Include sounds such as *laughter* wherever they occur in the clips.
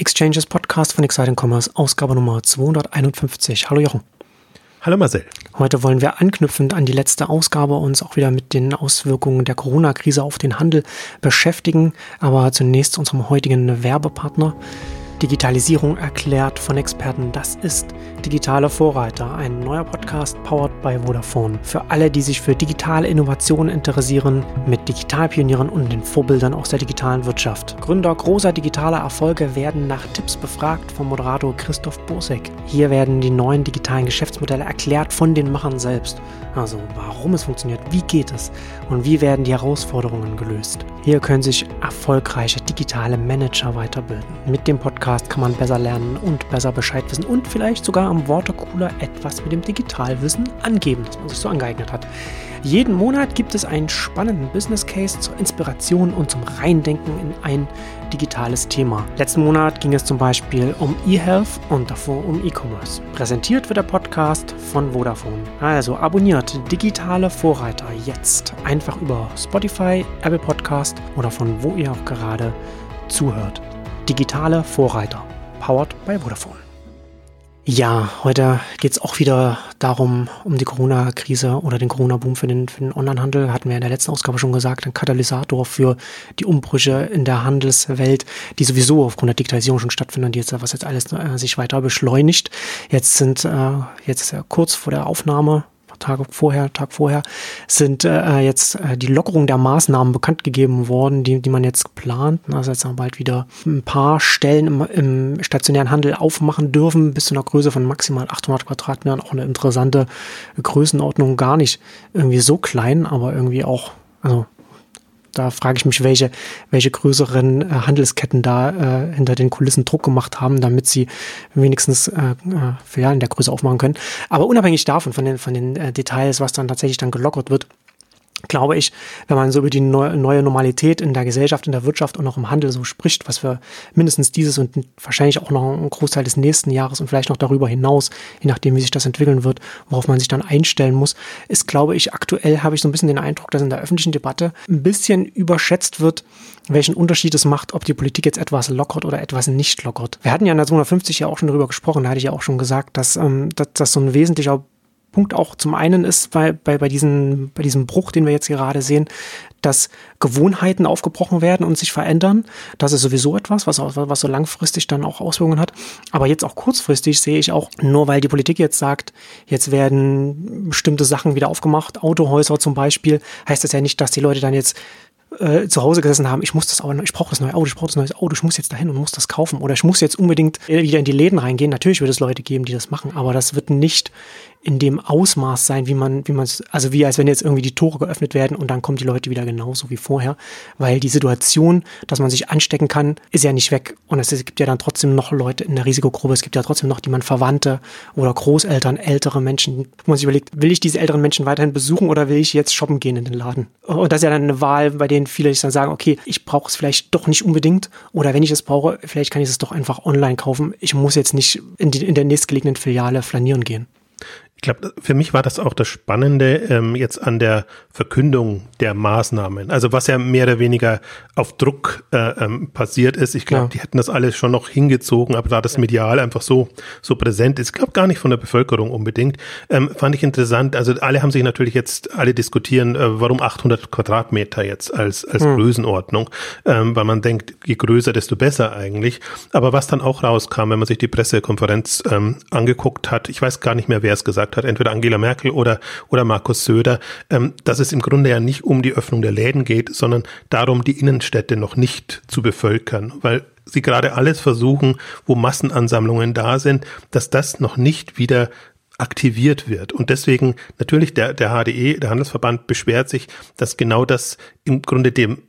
Exchanges Podcast von Exciting Commerce, Ausgabe Nummer 251. Hallo Jochen. Hallo Marcel. Heute wollen wir anknüpfend an die letzte Ausgabe uns auch wieder mit den Auswirkungen der Corona-Krise auf den Handel beschäftigen. Aber zunächst unserem heutigen Werbepartner. Digitalisierung erklärt von Experten. Das ist Digitale Vorreiter, ein neuer Podcast powered by Vodafone. Für alle, die sich für digitale Innovationen interessieren, mit Digitalpionieren und den Vorbildern aus der digitalen Wirtschaft. Gründer großer digitaler Erfolge werden nach Tipps befragt vom Moderator Christoph Bosek. Hier werden die neuen digitalen Geschäftsmodelle erklärt von den Machern selbst. Also warum es funktioniert, wie geht es und wie werden die Herausforderungen gelöst. Hier können sich erfolgreiche digitale Manager weiterbilden. Mit dem Podcast kann man besser lernen und besser Bescheid wissen und vielleicht sogar am Watercooler etwas mit dem Digitalwissen angeben, das man sich so angeeignet hat. Jeden Monat gibt es einen spannenden Business Case zur Inspiration und zum Reindenken in ein digitales Thema. Letzten Monat ging es zum Beispiel um eHealth und davor um E-Commerce. Präsentiert wird der Podcast von Vodafone. Also abonniert digitale Vorreiter jetzt einfach über Spotify, Apple Podcast oder von wo ihr auch gerade zuhört. Digitale Vorreiter. Powered by Vodafone. Ja, heute geht es auch wieder darum, um die Corona-Krise oder den Corona-Boom für den, für den Onlinehandel. Hatten wir in der letzten Ausgabe schon gesagt, ein Katalysator für die Umbrüche in der Handelswelt, die sowieso aufgrund der Digitalisierung schon stattfinden, die jetzt, was jetzt alles äh, sich weiter beschleunigt. Jetzt sind äh, jetzt kurz vor der Aufnahme Tage vorher, Tag vorher, sind äh, jetzt äh, die Lockerung der Maßnahmen bekannt gegeben worden, die, die man jetzt plant. Also jetzt bald wieder ein paar Stellen im, im stationären Handel aufmachen dürfen, bis zu einer Größe von maximal 800 Quadratmetern. Auch eine interessante Größenordnung, gar nicht irgendwie so klein, aber irgendwie auch, also da frage ich mich, welche, welche größeren äh, Handelsketten da äh, hinter den Kulissen Druck gemacht haben, damit sie wenigstens äh, äh, in der Größe aufmachen können. Aber unabhängig davon, von den, von den äh, Details, was dann tatsächlich dann gelockert wird, glaube ich, wenn man so über die neue Normalität in der Gesellschaft, in der Wirtschaft und auch im Handel so spricht, was wir mindestens dieses und wahrscheinlich auch noch einen Großteil des nächsten Jahres und vielleicht noch darüber hinaus, je nachdem, wie sich das entwickeln wird, worauf man sich dann einstellen muss, ist, glaube ich, aktuell habe ich so ein bisschen den Eindruck, dass in der öffentlichen Debatte ein bisschen überschätzt wird, welchen Unterschied es macht, ob die Politik jetzt etwas lockert oder etwas nicht lockert. Wir hatten ja in der 250 ja auch schon darüber gesprochen, da hatte ich ja auch schon gesagt, dass, ähm, dass so ein wesentlicher Punkt auch zum einen ist bei, bei, bei, diesen, bei diesem Bruch, den wir jetzt gerade sehen, dass Gewohnheiten aufgebrochen werden und sich verändern. Das ist sowieso etwas, was, was so langfristig dann auch Auswirkungen hat. Aber jetzt auch kurzfristig sehe ich auch, nur weil die Politik jetzt sagt, jetzt werden bestimmte Sachen wieder aufgemacht, Autohäuser zum Beispiel, heißt das ja nicht, dass die Leute dann jetzt äh, zu Hause gesessen haben, ich muss das aber, ich brauche das neue Auto, ich brauche das neue Auto, ich muss jetzt dahin und muss das kaufen oder ich muss jetzt unbedingt wieder in die Läden reingehen. Natürlich wird es Leute geben, die das machen, aber das wird nicht in dem Ausmaß sein, wie man, wie man also wie als wenn jetzt irgendwie die Tore geöffnet werden und dann kommen die Leute wieder genauso wie vorher, weil die Situation, dass man sich anstecken kann, ist ja nicht weg und es gibt ja dann trotzdem noch Leute in der Risikogruppe, es gibt ja trotzdem noch die man Verwandte oder Großeltern, ältere Menschen, wo man sich überlegt, will ich diese älteren Menschen weiterhin besuchen oder will ich jetzt shoppen gehen in den Laden? Und das ist ja dann eine Wahl, bei denen viele sich dann sagen, okay, ich brauche es vielleicht doch nicht unbedingt oder wenn ich es brauche, vielleicht kann ich es doch einfach online kaufen. Ich muss jetzt nicht in, die, in der nächstgelegenen Filiale flanieren gehen. Ich glaube, für mich war das auch das Spannende ähm, jetzt an der Verkündung der Maßnahmen. Also was ja mehr oder weniger auf Druck äh, ähm, passiert ist. Ich glaube, ja. die hätten das alles schon noch hingezogen, aber da das medial einfach so so präsent ist, ich glaube gar nicht von der Bevölkerung unbedingt, ähm, fand ich interessant. Also alle haben sich natürlich jetzt alle diskutieren, äh, warum 800 Quadratmeter jetzt als als hm. Größenordnung, ähm, weil man denkt, je größer, desto besser eigentlich. Aber was dann auch rauskam, wenn man sich die Pressekonferenz ähm, angeguckt hat, ich weiß gar nicht mehr, wer es gesagt gesagt hat, entweder Angela Merkel oder, oder Markus Söder, ähm, dass es im Grunde ja nicht um die Öffnung der Läden geht, sondern darum, die Innenstädte noch nicht zu bevölkern, weil sie gerade alles versuchen, wo Massenansammlungen da sind, dass das noch nicht wieder aktiviert wird. Und deswegen natürlich der, der HDE, der Handelsverband, beschwert sich, dass genau das im Grunde dem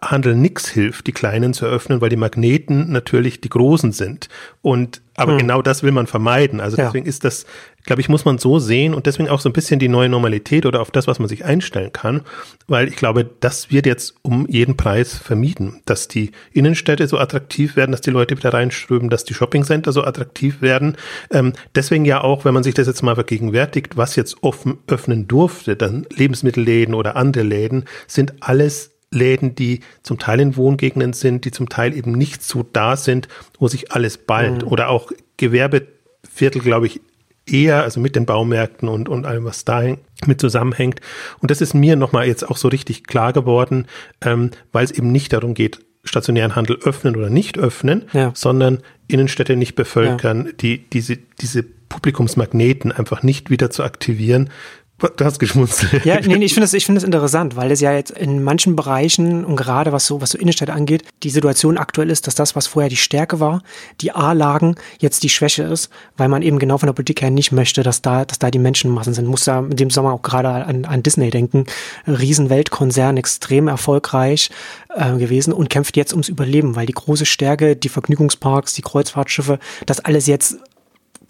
Handel nix hilft, die Kleinen zu eröffnen, weil die Magneten natürlich die Großen sind. Und aber hm. genau das will man vermeiden. Also ja. deswegen ist das, glaube ich, muss man so sehen und deswegen auch so ein bisschen die neue Normalität oder auf das, was man sich einstellen kann, weil ich glaube, das wird jetzt um jeden Preis vermieden, dass die Innenstädte so attraktiv werden, dass die Leute wieder reinströmen, dass die Shoppingcenter so attraktiv werden. Ähm, deswegen ja auch, wenn man sich das jetzt mal vergegenwärtigt, was jetzt offen öffnen durfte, dann Lebensmittelläden oder andere Läden, sind alles Läden, die zum Teil in Wohngegenden sind, die zum Teil eben nicht so da sind, wo sich alles ballt. Mhm. Oder auch Gewerbeviertel, glaube ich, eher, also mit den Baumärkten und, und allem, was da mit zusammenhängt. Und das ist mir nochmal jetzt auch so richtig klar geworden, ähm, weil es eben nicht darum geht, stationären Handel öffnen oder nicht öffnen, ja. sondern Innenstädte nicht bevölkern, ja. die, diese, diese Publikumsmagneten einfach nicht wieder zu aktivieren, Du hast geschmunzelt. Ja, nee, nee ich finde das, ich finde das interessant, weil es ja jetzt in manchen Bereichen und gerade was so, was so Innenstädte angeht, die Situation aktuell ist, dass das, was vorher die Stärke war, die A-Lagen jetzt die Schwäche ist, weil man eben genau von der Politik her nicht möchte, dass da, dass da die Menschenmassen sind. Muss da in dem Sommer auch gerade an, an Disney denken. Riesenweltkonzern, extrem erfolgreich äh, gewesen und kämpft jetzt ums Überleben, weil die große Stärke, die Vergnügungsparks, die Kreuzfahrtschiffe, das alles jetzt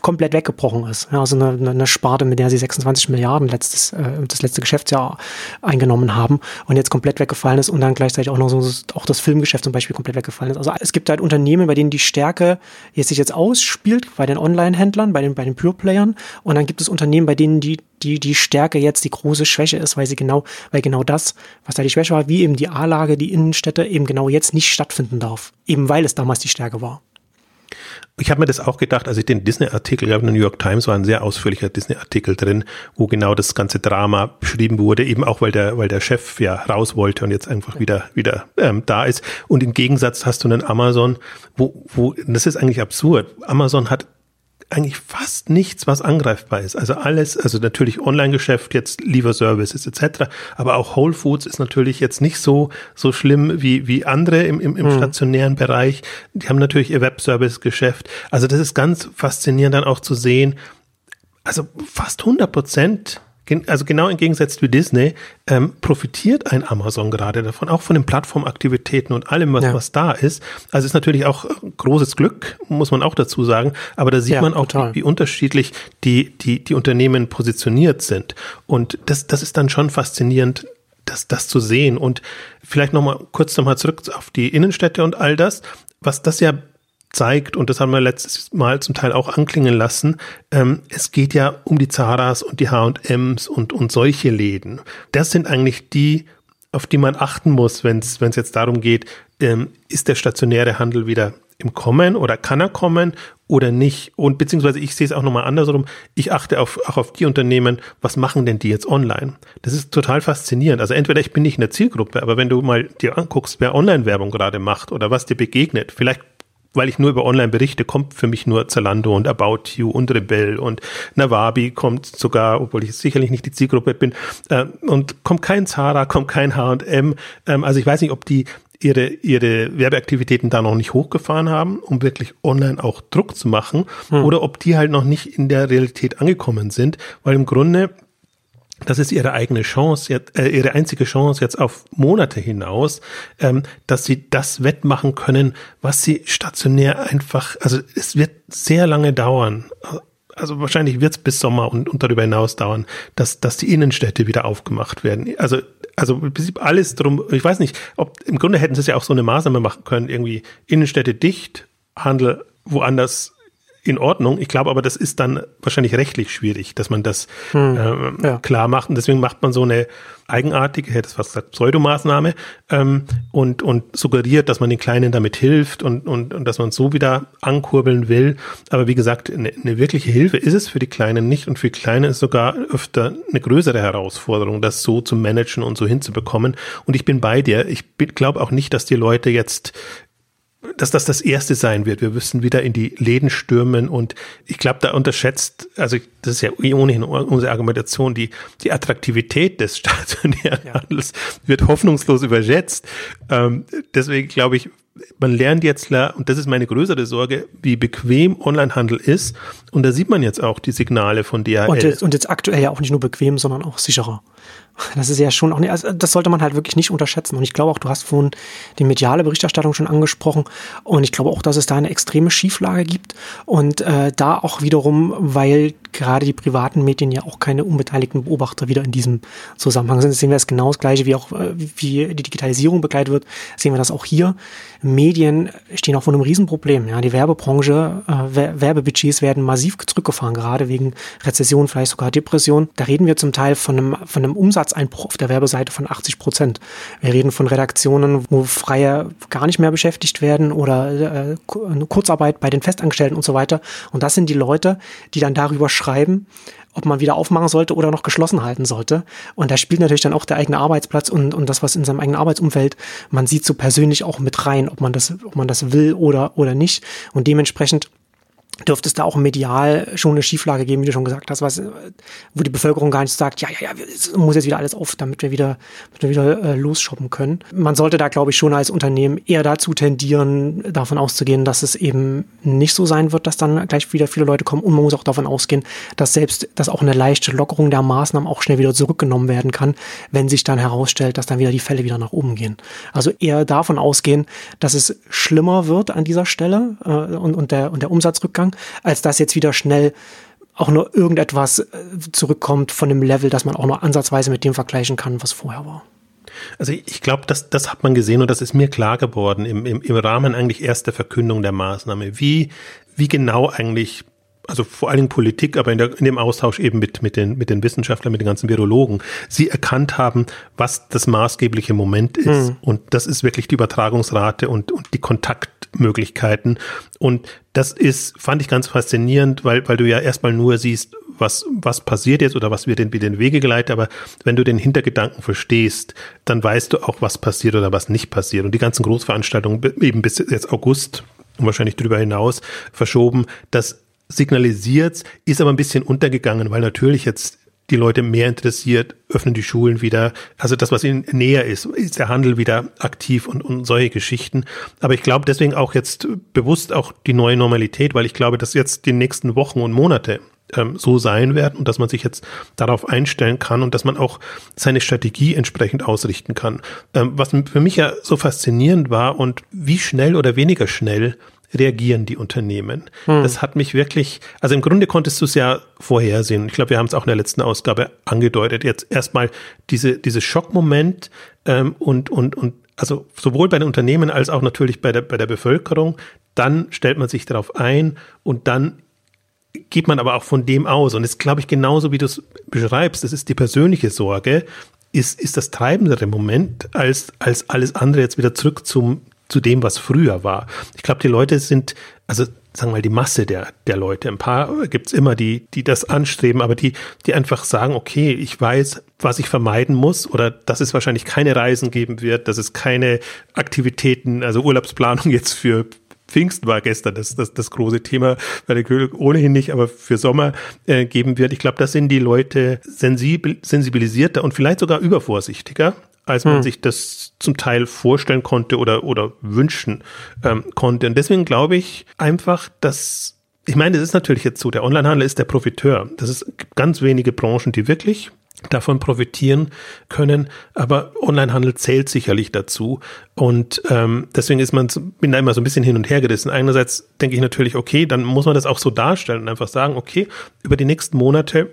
komplett weggebrochen ist. Ja, also eine, eine Sparte, mit der sie 26 Milliarden letztes, äh, das letzte Geschäftsjahr eingenommen haben und jetzt komplett weggefallen ist und dann gleichzeitig auch noch so auch das Filmgeschäft zum Beispiel komplett weggefallen ist. Also es gibt halt Unternehmen, bei denen die Stärke jetzt sich jetzt ausspielt, bei den Online-Händlern, bei den, bei den Pure-Playern und dann gibt es Unternehmen, bei denen die die, die Stärke jetzt die große Schwäche ist, weil sie genau, weil genau das, was da die Schwäche war, wie eben die A-Lage, die Innenstädte eben genau jetzt nicht stattfinden darf. Eben weil es damals die Stärke war. Ich habe mir das auch gedacht, als ich den Disney-Artikel, glaube in der New York Times war ein sehr ausführlicher Disney-Artikel drin, wo genau das ganze Drama beschrieben wurde, eben auch weil der, weil der Chef ja raus wollte und jetzt einfach wieder, wieder ähm, da ist. Und im Gegensatz hast du einen Amazon, wo, wo, das ist eigentlich absurd. Amazon hat eigentlich fast nichts, was angreifbar ist. Also alles, also natürlich Online-Geschäft, jetzt Lieferservices etc., aber auch Whole Foods ist natürlich jetzt nicht so so schlimm wie wie andere im, im, im mhm. stationären Bereich. Die haben natürlich ihr Webservice-Geschäft. Also das ist ganz faszinierend dann auch zu sehen. Also fast 100 Prozent also genau im Gegensatz zu Disney, ähm, profitiert ein Amazon gerade davon, auch von den Plattformaktivitäten und allem, was, ja. was da ist. Also ist natürlich auch großes Glück, muss man auch dazu sagen. Aber da sieht ja, man auch, wie, wie, unterschiedlich die, die, die Unternehmen positioniert sind. Und das, das ist dann schon faszinierend, das, das zu sehen. Und vielleicht nochmal kurz nochmal zurück auf die Innenstädte und all das. Was das ja zeigt, und das haben wir letztes Mal zum Teil auch anklingen lassen, ähm, es geht ja um die Zaras und die H&Ms und, und solche Läden. Das sind eigentlich die, auf die man achten muss, wenn es jetzt darum geht, ähm, ist der stationäre Handel wieder im Kommen oder kann er kommen oder nicht? Und beziehungsweise ich sehe es auch nochmal andersrum. Ich achte auf, auch auf die Unternehmen, was machen denn die jetzt online? Das ist total faszinierend. Also entweder ich bin nicht in der Zielgruppe, aber wenn du mal dir anguckst, wer Online-Werbung gerade macht oder was dir begegnet, vielleicht weil ich nur über Online berichte, kommt für mich nur Zalando und About You und Rebell und Nawabi kommt sogar, obwohl ich sicherlich nicht die Zielgruppe bin, äh, und kommt kein Zara, kommt kein H&M. Ähm, also ich weiß nicht, ob die ihre, ihre Werbeaktivitäten da noch nicht hochgefahren haben, um wirklich online auch Druck zu machen, hm. oder ob die halt noch nicht in der Realität angekommen sind, weil im Grunde das ist ihre eigene Chance, äh, ihre einzige Chance jetzt auf Monate hinaus, ähm, dass sie das wettmachen können, was sie stationär einfach, also es wird sehr lange dauern. Also wahrscheinlich wird es bis Sommer und, und darüber hinaus dauern, dass, dass die Innenstädte wieder aufgemacht werden. Also, also alles drum, ich weiß nicht, ob im Grunde hätten sie es ja auch so eine Maßnahme machen können, irgendwie Innenstädte dicht, Handel woanders in Ordnung. Ich glaube aber, das ist dann wahrscheinlich rechtlich schwierig, dass man das hm, ähm, ja. klar macht. Und deswegen macht man so eine eigenartige, hätte es fast gesagt, Pseudomaßnahme ähm, und, und suggeriert, dass man den Kleinen damit hilft und, und, und dass man so wieder ankurbeln will. Aber wie gesagt, eine, eine wirkliche Hilfe ist es für die Kleinen nicht und für die Kleinen ist sogar öfter eine größere Herausforderung, das so zu managen und so hinzubekommen. Und ich bin bei dir. Ich glaube auch nicht, dass die Leute jetzt dass das das erste sein wird. Wir müssen wieder in die Läden stürmen und ich glaube, da unterschätzt, also das ist ja ohnehin unsere Argumentation, die, die Attraktivität des *laughs* stationären ja. Handels wird hoffnungslos überschätzt. Ähm, deswegen glaube ich, man lernt jetzt, und das ist meine größere Sorge, wie bequem Onlinehandel ist. Und da sieht man jetzt auch die Signale von DHL. Und jetzt, und jetzt aktuell ja auch nicht nur bequem, sondern auch sicherer. Das ist ja schon auch also das sollte man halt wirklich nicht unterschätzen. Und ich glaube auch, du hast vorhin die mediale Berichterstattung schon angesprochen. Und ich glaube auch, dass es da eine extreme Schieflage gibt. Und äh, da auch wiederum, weil gerade die privaten Medien ja auch keine unbeteiligten Beobachter wieder in diesem Zusammenhang sind, sehen wir das genau das Gleiche, wie auch äh, wie die Digitalisierung begleitet wird, sehen wir das auch hier. Medien stehen auch vor einem Riesenproblem. Ja, die Werbebranche, äh, Werbebudgets werden massiv zurückgefahren, gerade wegen Rezession, vielleicht sogar Depression. Da reden wir zum Teil von einem, von einem Umsatz Umsatzeinbruch auf der Werbeseite von 80 Prozent. Wir reden von Redaktionen, wo Freie gar nicht mehr beschäftigt werden oder äh, Kurzarbeit bei den Festangestellten und so weiter. Und das sind die Leute, die dann darüber schreiben, ob man wieder aufmachen sollte oder noch geschlossen halten sollte. Und da spielt natürlich dann auch der eigene Arbeitsplatz und, und das, was in seinem eigenen Arbeitsumfeld man sieht, so persönlich auch mit rein, ob man das, ob man das will oder, oder nicht. Und dementsprechend dürfte es da auch medial schon eine Schieflage geben, wie du schon gesagt hast, was, wo die Bevölkerung gar nicht sagt, ja, ja, ja, es muss jetzt wieder alles auf, damit wir wieder, damit wir wieder äh, losshoppen können. Man sollte da, glaube ich, schon als Unternehmen eher dazu tendieren, davon auszugehen, dass es eben nicht so sein wird, dass dann gleich wieder viele Leute kommen. Und man muss auch davon ausgehen, dass selbst, dass auch eine leichte Lockerung der Maßnahmen auch schnell wieder zurückgenommen werden kann, wenn sich dann herausstellt, dass dann wieder die Fälle wieder nach oben gehen. Also eher davon ausgehen, dass es schlimmer wird an dieser Stelle äh, und, und, der, und der Umsatzrückgang Rückgang, als dass jetzt wieder schnell auch nur irgendetwas äh, zurückkommt von dem Level, dass man auch nur ansatzweise mit dem vergleichen kann, was vorher war. Also ich glaube, das, das hat man gesehen und das ist mir klar geworden im, im, im Rahmen eigentlich erst der Verkündung der Maßnahme, wie, wie genau eigentlich also vor allen Dingen Politik, aber in, der, in dem Austausch eben mit, mit, den, mit den Wissenschaftlern, mit den ganzen Virologen, sie erkannt haben, was das maßgebliche Moment ist. Mhm. Und das ist wirklich die Übertragungsrate und, und die Kontaktmöglichkeiten. Und das ist, fand ich ganz faszinierend, weil, weil du ja erstmal nur siehst, was, was passiert jetzt oder was wird denn wieder in Wege geleitet, aber wenn du den Hintergedanken verstehst, dann weißt du auch, was passiert oder was nicht passiert. Und die ganzen Großveranstaltungen eben bis jetzt August und wahrscheinlich darüber hinaus verschoben, das signalisiert, ist aber ein bisschen untergegangen, weil natürlich jetzt die Leute mehr interessiert, öffnen die Schulen wieder. Also das, was ihnen näher ist, ist der Handel wieder aktiv und, und solche Geschichten. Aber ich glaube deswegen auch jetzt bewusst auch die neue Normalität, weil ich glaube, dass jetzt die nächsten Wochen und Monate ähm, so sein werden und dass man sich jetzt darauf einstellen kann und dass man auch seine Strategie entsprechend ausrichten kann. Ähm, was für mich ja so faszinierend war und wie schnell oder weniger schnell reagieren die Unternehmen. Hm. Das hat mich wirklich, also im Grunde konntest du es ja vorhersehen. Ich glaube, wir haben es auch in der letzten Ausgabe angedeutet. Jetzt erstmal diese, dieses Schockmoment ähm, und, und, und also sowohl bei den Unternehmen als auch natürlich bei der, bei der Bevölkerung. Dann stellt man sich darauf ein und dann geht man aber auch von dem aus. Und das glaube ich genauso, wie du es beschreibst. Das ist die persönliche Sorge, ist, ist das treibendere Moment, als, als alles andere jetzt wieder zurück zum, zu dem, was früher war. Ich glaube, die Leute sind, also sagen wir mal, die Masse der, der Leute. Ein paar gibt's immer, die, die das anstreben, aber die, die einfach sagen, okay, ich weiß, was ich vermeiden muss oder dass es wahrscheinlich keine Reisen geben wird, dass es keine Aktivitäten, also Urlaubsplanung *laughs* jetzt für Pfingsten war gestern das, das, das große Thema, bei der König ohnehin nicht, aber für Sommer äh, geben wird. Ich glaube, da sind die Leute sensibel, sensibilisierter und vielleicht sogar übervorsichtiger als man hm. sich das zum Teil vorstellen konnte oder, oder wünschen ähm, konnte. Und deswegen glaube ich einfach, dass, ich meine, das ist natürlich jetzt so, der Onlinehandel ist der Profiteur. Das ist, gibt ganz wenige Branchen, die wirklich davon profitieren können, aber Onlinehandel zählt sicherlich dazu und ähm, deswegen ist man bin da immer so ein bisschen hin und her gerissen. Einerseits denke ich natürlich, okay, dann muss man das auch so darstellen und einfach sagen, okay, über die nächsten Monate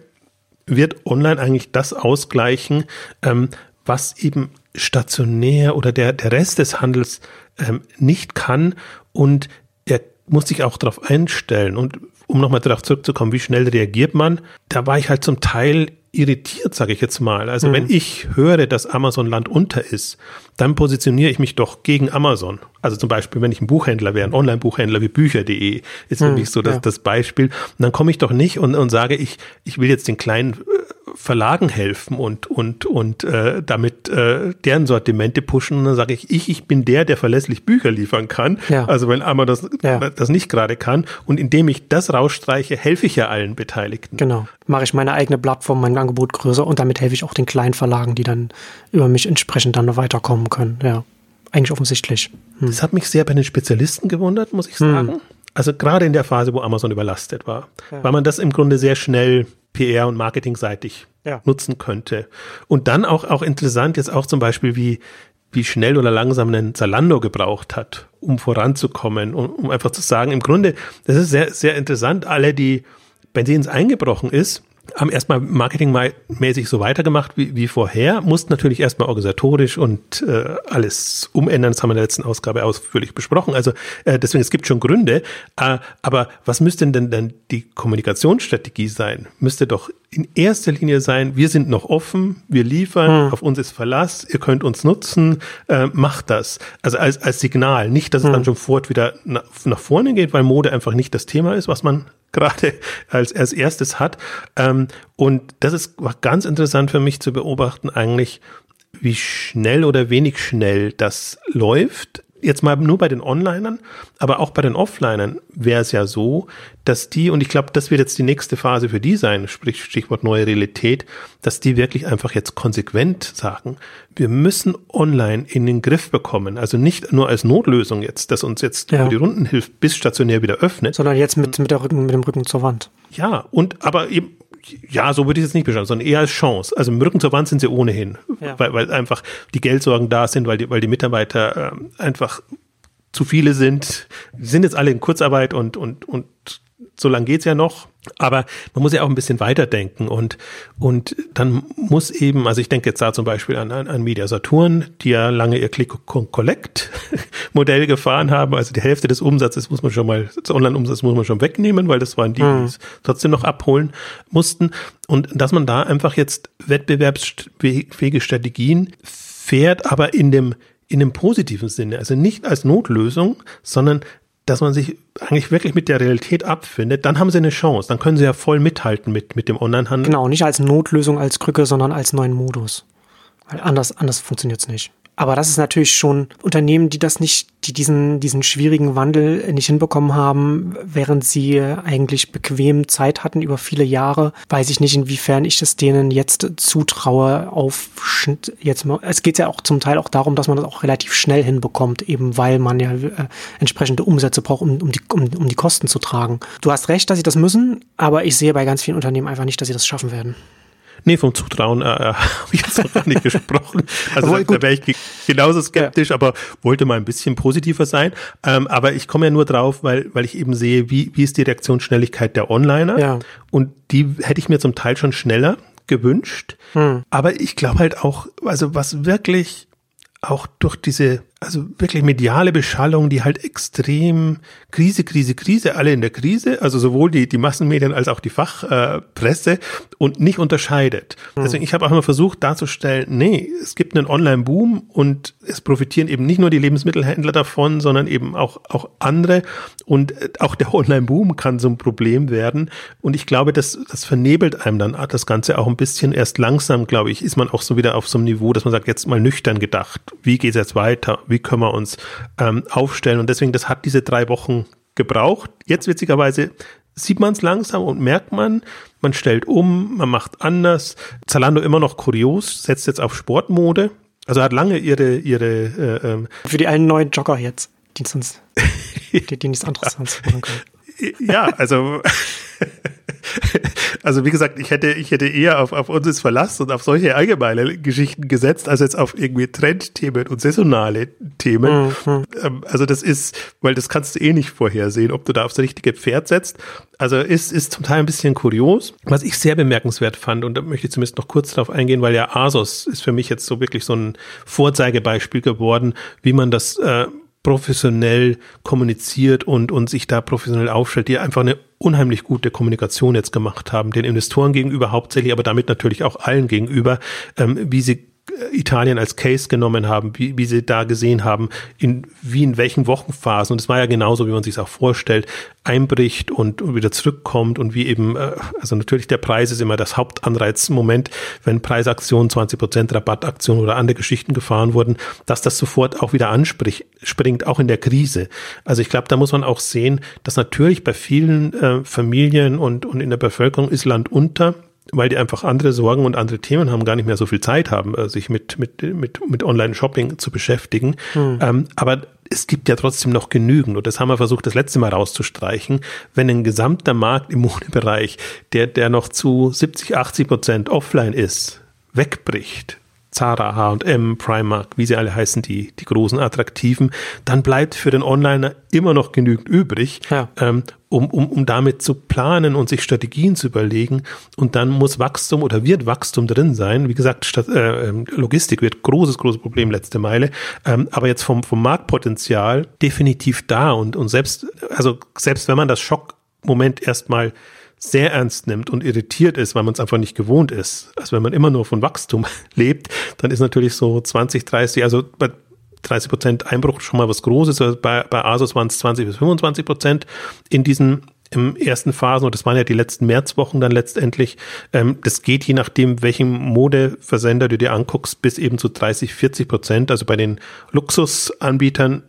wird Online eigentlich das ausgleichen, ähm, was eben stationär oder der, der Rest des Handels ähm, nicht kann und er muss sich auch darauf einstellen. Und um nochmal darauf zurückzukommen, wie schnell reagiert man, da war ich halt zum Teil irritiert, sage ich jetzt mal. Also mhm. wenn ich höre, dass Amazon Land unter ist, dann positioniere ich mich doch gegen Amazon. Also zum Beispiel, wenn ich ein Buchhändler wäre, ein Online-Buchhändler wie Bücher.de, ist für mhm, mich so das, ja. das Beispiel. Und dann komme ich doch nicht und, und sage, ich, ich will jetzt den kleinen Verlagen helfen und und und äh, damit äh, deren Sortimente pushen. Und dann sage ich, ich ich bin der, der verlässlich Bücher liefern kann. Ja. Also wenn Amazon das ja. das nicht gerade kann und indem ich das rausstreiche, helfe ich ja allen Beteiligten. Genau, mache ich meine eigene Plattform, mein Angebot größer und damit helfe ich auch den kleinen Verlagen, die dann über mich entsprechend dann noch weiterkommen können. Ja, eigentlich offensichtlich. Hm. Das hat mich sehr bei den Spezialisten gewundert, muss ich hm. sagen. Hm. Also gerade in der Phase, wo Amazon überlastet war, ja. weil man das im Grunde sehr schnell PR- und Marketingseitig ja. nutzen könnte. Und dann auch, auch interessant jetzt auch zum Beispiel, wie, wie schnell oder langsam ein Zalando gebraucht hat, um voranzukommen und um einfach zu sagen, im Grunde, das ist sehr, sehr interessant, alle, die, bei denen es eingebrochen ist, haben erstmal marketingmäßig so weitergemacht wie, wie vorher, mussten natürlich erstmal organisatorisch und äh, alles umändern. Das haben wir in der letzten Ausgabe ausführlich besprochen. Also äh, deswegen, es gibt schon Gründe. Äh, aber was müsste denn dann die Kommunikationsstrategie sein? Müsste doch in erster Linie sein, wir sind noch offen, wir liefern, hm. auf uns ist Verlass, ihr könnt uns nutzen, äh, macht das. Also als, als Signal, nicht, dass es hm. dann schon fort wieder nach, nach vorne geht, weil Mode einfach nicht das Thema ist, was man gerade als, als erstes hat. Ähm, und das ist ganz interessant für mich zu beobachten eigentlich, wie schnell oder wenig schnell das läuft jetzt mal nur bei den Onlinern, aber auch bei den Offlinern wäre es ja so, dass die, und ich glaube, das wird jetzt die nächste Phase für die sein, sprich Stichwort neue Realität, dass die wirklich einfach jetzt konsequent sagen, wir müssen online in den Griff bekommen. Also nicht nur als Notlösung jetzt, dass uns jetzt ja. über die Runden hilft, bis stationär wieder öffnet. Sondern jetzt mit, mit, der Rücken, mit dem Rücken zur Wand. Ja, und aber eben ja, so würde ich es nicht beschreiben, sondern eher als Chance. Also im Rücken zur Wand sind sie ohnehin, ja. weil, weil einfach die Geldsorgen da sind, weil die, weil die Mitarbeiter ähm, einfach zu viele sind. Die sind jetzt alle in Kurzarbeit und, und, und so lange geht's ja noch. Aber man muss ja auch ein bisschen weiterdenken und, und dann muss eben, also ich denke jetzt da zum Beispiel an, an, an Media Saturn, die ja lange ihr Click-Collect-Modell *laughs* gefahren haben. Also die Hälfte des Umsatzes muss man schon mal, des Online-Umsatzes muss man schon wegnehmen, weil das waren die, die es trotzdem noch abholen mussten. Und dass man da einfach jetzt wettbewerbsfähige Strategien fährt, aber in dem, in dem positiven Sinne, also nicht als Notlösung, sondern dass man sich eigentlich wirklich mit der Realität abfindet, dann haben sie eine Chance. Dann können sie ja voll mithalten mit, mit dem Onlinehandel. Genau, nicht als Notlösung, als Krücke, sondern als neuen Modus. Weil anders, anders funktioniert es nicht. Aber das ist natürlich schon Unternehmen, die das nicht, die diesen, diesen schwierigen Wandel nicht hinbekommen haben, während sie eigentlich bequem Zeit hatten über viele Jahre. Weiß ich nicht, inwiefern ich es denen jetzt zutraue, auf jetzt mal, es geht ja auch zum Teil auch darum, dass man das auch relativ schnell hinbekommt, eben weil man ja äh, entsprechende Umsätze braucht, um, um, die, um, um die Kosten zu tragen. Du hast recht, dass sie das müssen, aber ich sehe bei ganz vielen Unternehmen einfach nicht, dass sie das schaffen werden. Nee, vom Zutrauen äh, äh *laughs* habe ich jetzt noch gar nicht gesprochen. Also da, da wäre ich genauso skeptisch, ja. aber wollte mal ein bisschen positiver sein. Ähm, aber ich komme ja nur drauf, weil, weil ich eben sehe, wie, wie ist die Reaktionsschnelligkeit der Onliner. Ja. Und die hätte ich mir zum Teil schon schneller gewünscht. Hm. Aber ich glaube halt auch, also was wirklich auch durch diese also wirklich mediale Beschallung, die halt extrem Krise, Krise, Krise, alle in der Krise, also sowohl die, die Massenmedien als auch die Fachpresse äh, und nicht unterscheidet. Mhm. Deswegen, ich habe auch immer versucht darzustellen, nee, es gibt einen Online-Boom und es profitieren eben nicht nur die Lebensmittelhändler davon, sondern eben auch, auch andere und äh, auch der Online-Boom kann so ein Problem werden und ich glaube, das, das vernebelt einem dann das Ganze auch ein bisschen erst langsam, glaube ich, ist man auch so wieder auf so einem Niveau, dass man sagt, jetzt mal nüchtern gedacht, wie geht es jetzt weiter? Wie können wir uns ähm, aufstellen. Und deswegen, das hat diese drei Wochen gebraucht. Jetzt witzigerweise sieht man es langsam und merkt man, man stellt um, man macht anders. Zalando immer noch kurios, setzt jetzt auf Sportmode. Also hat lange ihre, ihre äh, ähm Für die einen neuen Jogger jetzt, die sonst *laughs* die, die nichts anderes sonst machen können. Ja, also *laughs* also wie gesagt, ich hätte, ich hätte eher auf, auf uns Verlass und auf solche allgemeine Geschichten gesetzt, als jetzt auf irgendwie Trendthemen und saisonale Themen. Mhm. Ähm, also das ist, weil das kannst du eh nicht vorhersehen, ob du da aufs richtige Pferd setzt. Also ist, ist zum Teil ein bisschen kurios. Was ich sehr bemerkenswert fand, und da möchte ich zumindest noch kurz darauf eingehen, weil ja Asos ist für mich jetzt so wirklich so ein Vorzeigebeispiel geworden, wie man das äh, professionell kommuniziert und, und sich da professionell aufstellt, die einfach eine unheimlich gute Kommunikation jetzt gemacht haben, den Investoren gegenüber hauptsächlich, aber damit natürlich auch allen gegenüber, ähm, wie sie Italien als Case genommen haben, wie, wie sie da gesehen haben, in wie in welchen Wochenphasen, und es war ja genauso, wie man sich es auch vorstellt, einbricht und, und wieder zurückkommt und wie eben, äh, also natürlich der Preis ist immer das Hauptanreizmoment, wenn Preisaktionen, 20% Rabattaktionen oder andere Geschichten gefahren wurden, dass das sofort auch wieder anspricht, springt, auch in der Krise. Also ich glaube, da muss man auch sehen, dass natürlich bei vielen äh, Familien und, und in der Bevölkerung ist Land unter, weil die einfach andere Sorgen und andere Themen haben, gar nicht mehr so viel Zeit haben, äh, sich mit, mit, mit, mit Online-Shopping zu beschäftigen. Hm. Ähm, aber es gibt ja trotzdem noch genügend, und das haben wir versucht, das letzte Mal rauszustreichen, wenn ein gesamter Markt im Modebereich, der, der noch zu 70, 80 Prozent offline ist, wegbricht, Zara, H&M, Primark, wie sie alle heißen, die, die großen Attraktiven, dann bleibt für den Onliner immer noch genügend übrig, ja. ähm, um, um, um damit zu planen und sich Strategien zu überlegen. Und dann muss Wachstum oder wird Wachstum drin sein. Wie gesagt, Stadt, äh, ähm, Logistik wird großes, großes Problem letzte Meile. Ähm, aber jetzt vom, vom Marktpotenzial definitiv da. Und, und selbst, also selbst wenn man das Schockmoment erstmal sehr ernst nimmt und irritiert ist, weil man es einfach nicht gewohnt ist. Also wenn man immer nur von Wachstum *laughs* lebt, dann ist natürlich so 20, 30, also bei 30 Prozent Einbruch schon mal was Großes. Also bei, bei Asus waren es 20 bis 25 Prozent in diesen im ersten Phasen, und das waren ja die letzten Märzwochen dann letztendlich, ähm, das geht je nachdem, welchen Modeversender du dir anguckst, bis eben zu 30, 40 Prozent. Also bei den Luxusanbietern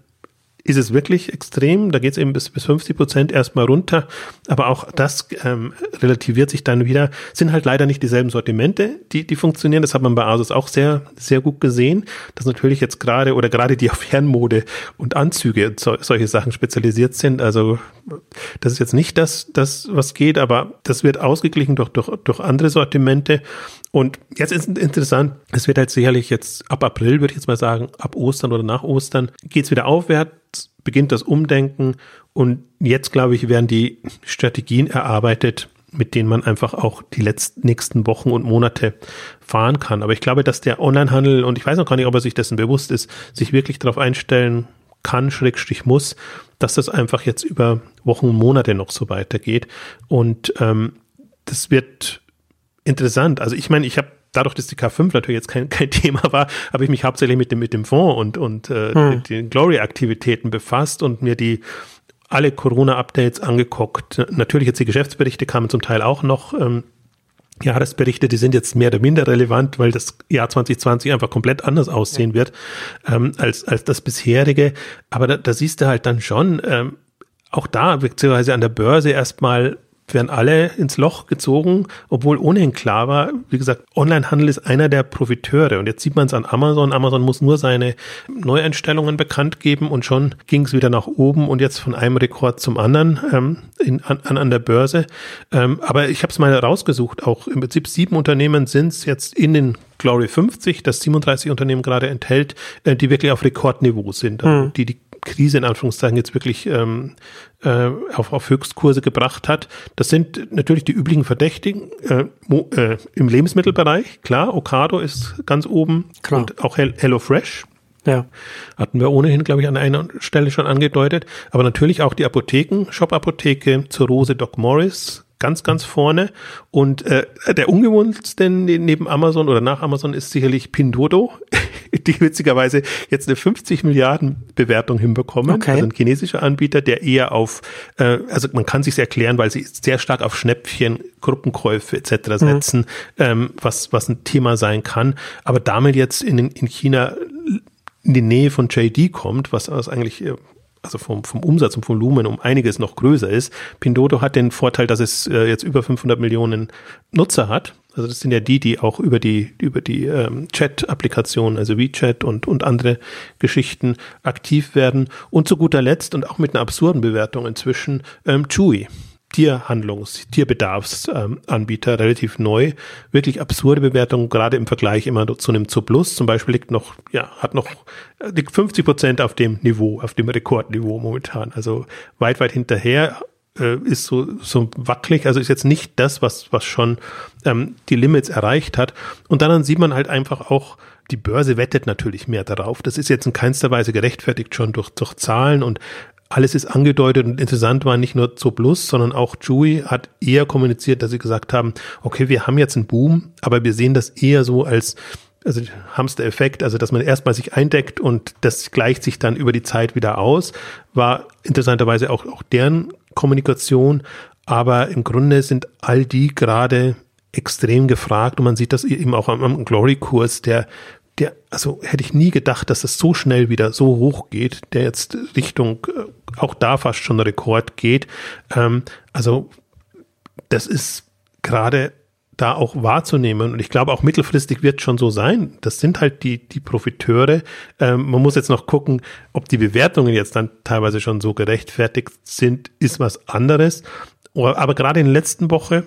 ist es wirklich extrem. Da geht es eben bis, bis 50 Prozent erstmal runter. Aber auch das ähm, relativiert sich dann wieder. Sind halt leider nicht dieselben Sortimente, die, die funktionieren. Das hat man bei Asus auch sehr, sehr gut gesehen. Dass natürlich jetzt gerade oder gerade die *laughs* auf Herrenmode und Anzüge so, solche Sachen spezialisiert sind. Also das ist jetzt nicht das, das, was geht, aber das wird ausgeglichen durch, durch, durch andere Sortimente. Und jetzt ist interessant, es wird halt sicherlich jetzt ab April, würde ich jetzt mal sagen, ab Ostern oder nach Ostern, geht's wieder aufwärts, beginnt das Umdenken und jetzt, glaube ich, werden die Strategien erarbeitet, mit denen man einfach auch die letzten nächsten Wochen und Monate fahren kann. Aber ich glaube, dass der Onlinehandel, und ich weiß noch gar nicht, ob er sich dessen bewusst ist, sich wirklich darauf einstellen kann, Schrägstrich muss, dass das einfach jetzt über Wochen und Monate noch so weitergeht. Und ähm, das wird interessant. Also ich meine, ich habe dadurch, dass die K5 natürlich jetzt kein, *laughs* kein Thema war, habe ich mich hauptsächlich mit dem, mit dem Fonds und, und äh, hm. den Glory-Aktivitäten befasst und mir die alle Corona-Updates angeguckt. Natürlich jetzt die Geschäftsberichte kamen zum Teil auch noch. Ähm, Jahresberichte, die sind jetzt mehr oder minder relevant, weil das Jahr 2020 einfach komplett anders aussehen ja. wird ähm, als, als das bisherige. Aber da, da siehst du halt dann schon, ähm, auch da, beziehungsweise an der Börse erstmal werden alle ins Loch gezogen, obwohl ohnehin klar war, wie gesagt, Onlinehandel ist einer der Profiteure. Und jetzt sieht man es an Amazon. Amazon muss nur seine Neueinstellungen bekannt geben und schon ging es wieder nach oben und jetzt von einem Rekord zum anderen ähm, in, an, an der Börse. Ähm, aber ich habe es mal rausgesucht. Auch im Prinzip sieben Unternehmen sind es jetzt in den Glory 50, das 37 Unternehmen gerade enthält, äh, die wirklich auf Rekordniveau sind, mhm. die die Krise in Anführungszeichen jetzt wirklich ähm, äh, auf, auf Höchstkurse gebracht hat. Das sind natürlich die üblichen Verdächtigen äh, äh, im Lebensmittelbereich. Klar, Ocado ist ganz oben klar. und auch Hello Fresh. Ja. Hatten wir ohnehin, glaube ich, an einer Stelle schon angedeutet. Aber natürlich auch die Apotheken, Shop-Apotheke zur Rose Doc Morris, ganz, ganz vorne. Und äh, der ungewohnteste neben Amazon oder nach Amazon ist sicherlich Pinduoduo, *laughs* die witzigerweise jetzt eine 50 Milliarden Bewertung hinbekommen. Okay. Also ein chinesischer Anbieter, der eher auf, äh, also man kann sich erklären, weil sie sehr stark auf Schnäppchen, Gruppenkäufe etc. Mhm. setzen, mhm. ähm, was, was ein Thema sein kann. Aber damit jetzt in, in China in die Nähe von JD kommt, was, was eigentlich äh, also vom, vom Umsatz und Volumen um einiges noch größer ist. Pindoto hat den Vorteil, dass es äh, jetzt über 500 Millionen Nutzer hat. Also das sind ja die, die auch über die über die ähm, Chat-Applikationen, also WeChat und und andere Geschichten aktiv werden. Und zu guter Letzt und auch mit einer absurden Bewertung inzwischen ähm, Chewy. Tierhandlungs-, Tierbedafsanbieter, relativ neu, wirklich absurde Bewertungen, gerade im Vergleich immer zu einem Zu Plus. Zum Beispiel liegt noch, ja, hat noch, liegt 50 Prozent auf dem Niveau, auf dem Rekordniveau momentan. Also weit, weit hinterher, äh, ist so, so wackelig, also ist jetzt nicht das, was, was schon ähm, die Limits erreicht hat. Und dann sieht man halt einfach auch, die Börse wettet natürlich mehr darauf. Das ist jetzt in keinster Weise gerechtfertigt schon durch, durch Zahlen und alles ist angedeutet und interessant war nicht nur Plus, sondern auch Chewy hat eher kommuniziert, dass sie gesagt haben, okay, wir haben jetzt einen Boom, aber wir sehen das eher so als also Hamster-Effekt, also dass man erstmal sich eindeckt und das gleicht sich dann über die Zeit wieder aus, war interessanterweise auch, auch deren Kommunikation. Aber im Grunde sind all die gerade extrem gefragt und man sieht das eben auch am, am Glory-Kurs, der der, also hätte ich nie gedacht, dass es so schnell wieder so hoch geht, der jetzt Richtung äh, auch da fast schon Rekord geht. Ähm, also das ist gerade da auch wahrzunehmen. Und ich glaube, auch mittelfristig wird schon so sein. Das sind halt die, die Profiteure. Ähm, man muss jetzt noch gucken, ob die Bewertungen jetzt dann teilweise schon so gerechtfertigt sind, ist was anderes. Aber gerade in der letzten Woche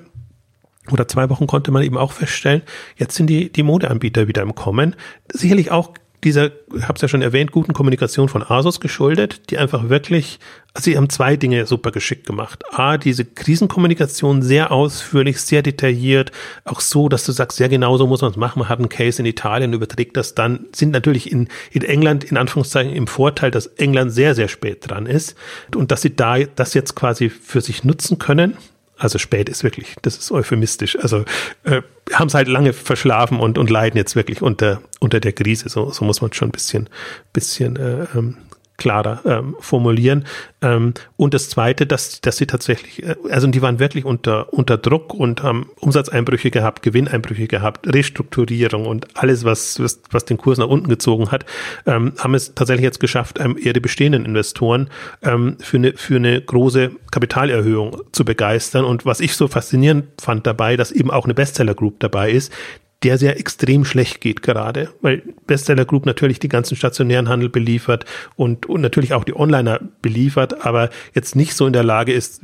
oder zwei Wochen konnte man eben auch feststellen, jetzt sind die, die Modeanbieter wieder im Kommen. Sicherlich auch dieser, ich habe es ja schon erwähnt, guten Kommunikation von Asus geschuldet, die einfach wirklich, also sie haben zwei Dinge super geschickt gemacht. A, diese Krisenkommunikation sehr ausführlich, sehr detailliert, auch so, dass du sagst, sehr genau so muss man es machen. Man hat einen Case in Italien, überträgt das dann, sind natürlich in, in England in Anführungszeichen im Vorteil, dass England sehr, sehr spät dran ist und dass sie da das jetzt quasi für sich nutzen können also spät ist wirklich, das ist euphemistisch. Also äh, haben es halt lange verschlafen und, und leiden jetzt wirklich unter, unter der Krise. So, so muss man schon ein bisschen, bisschen äh, ähm, klarer ähm, formulieren. Ähm, und das Zweite, dass, dass sie tatsächlich, äh, also die waren wirklich unter, unter Druck und haben Umsatzeinbrüche gehabt, Gewinneinbrüche gehabt, Restrukturierung und alles, was, was, was den Kurs nach unten gezogen hat, ähm, haben es tatsächlich jetzt geschafft, ähm, ihre bestehenden Investoren ähm, für, eine, für eine große Kapitalerhöhung zu begeistern. Und was ich so faszinierend fand dabei, dass eben auch eine Bestseller Group dabei ist, der sehr extrem schlecht geht gerade, weil Bestseller Group natürlich die ganzen stationären Handel beliefert und, und natürlich auch die Onliner beliefert, aber jetzt nicht so in der Lage ist,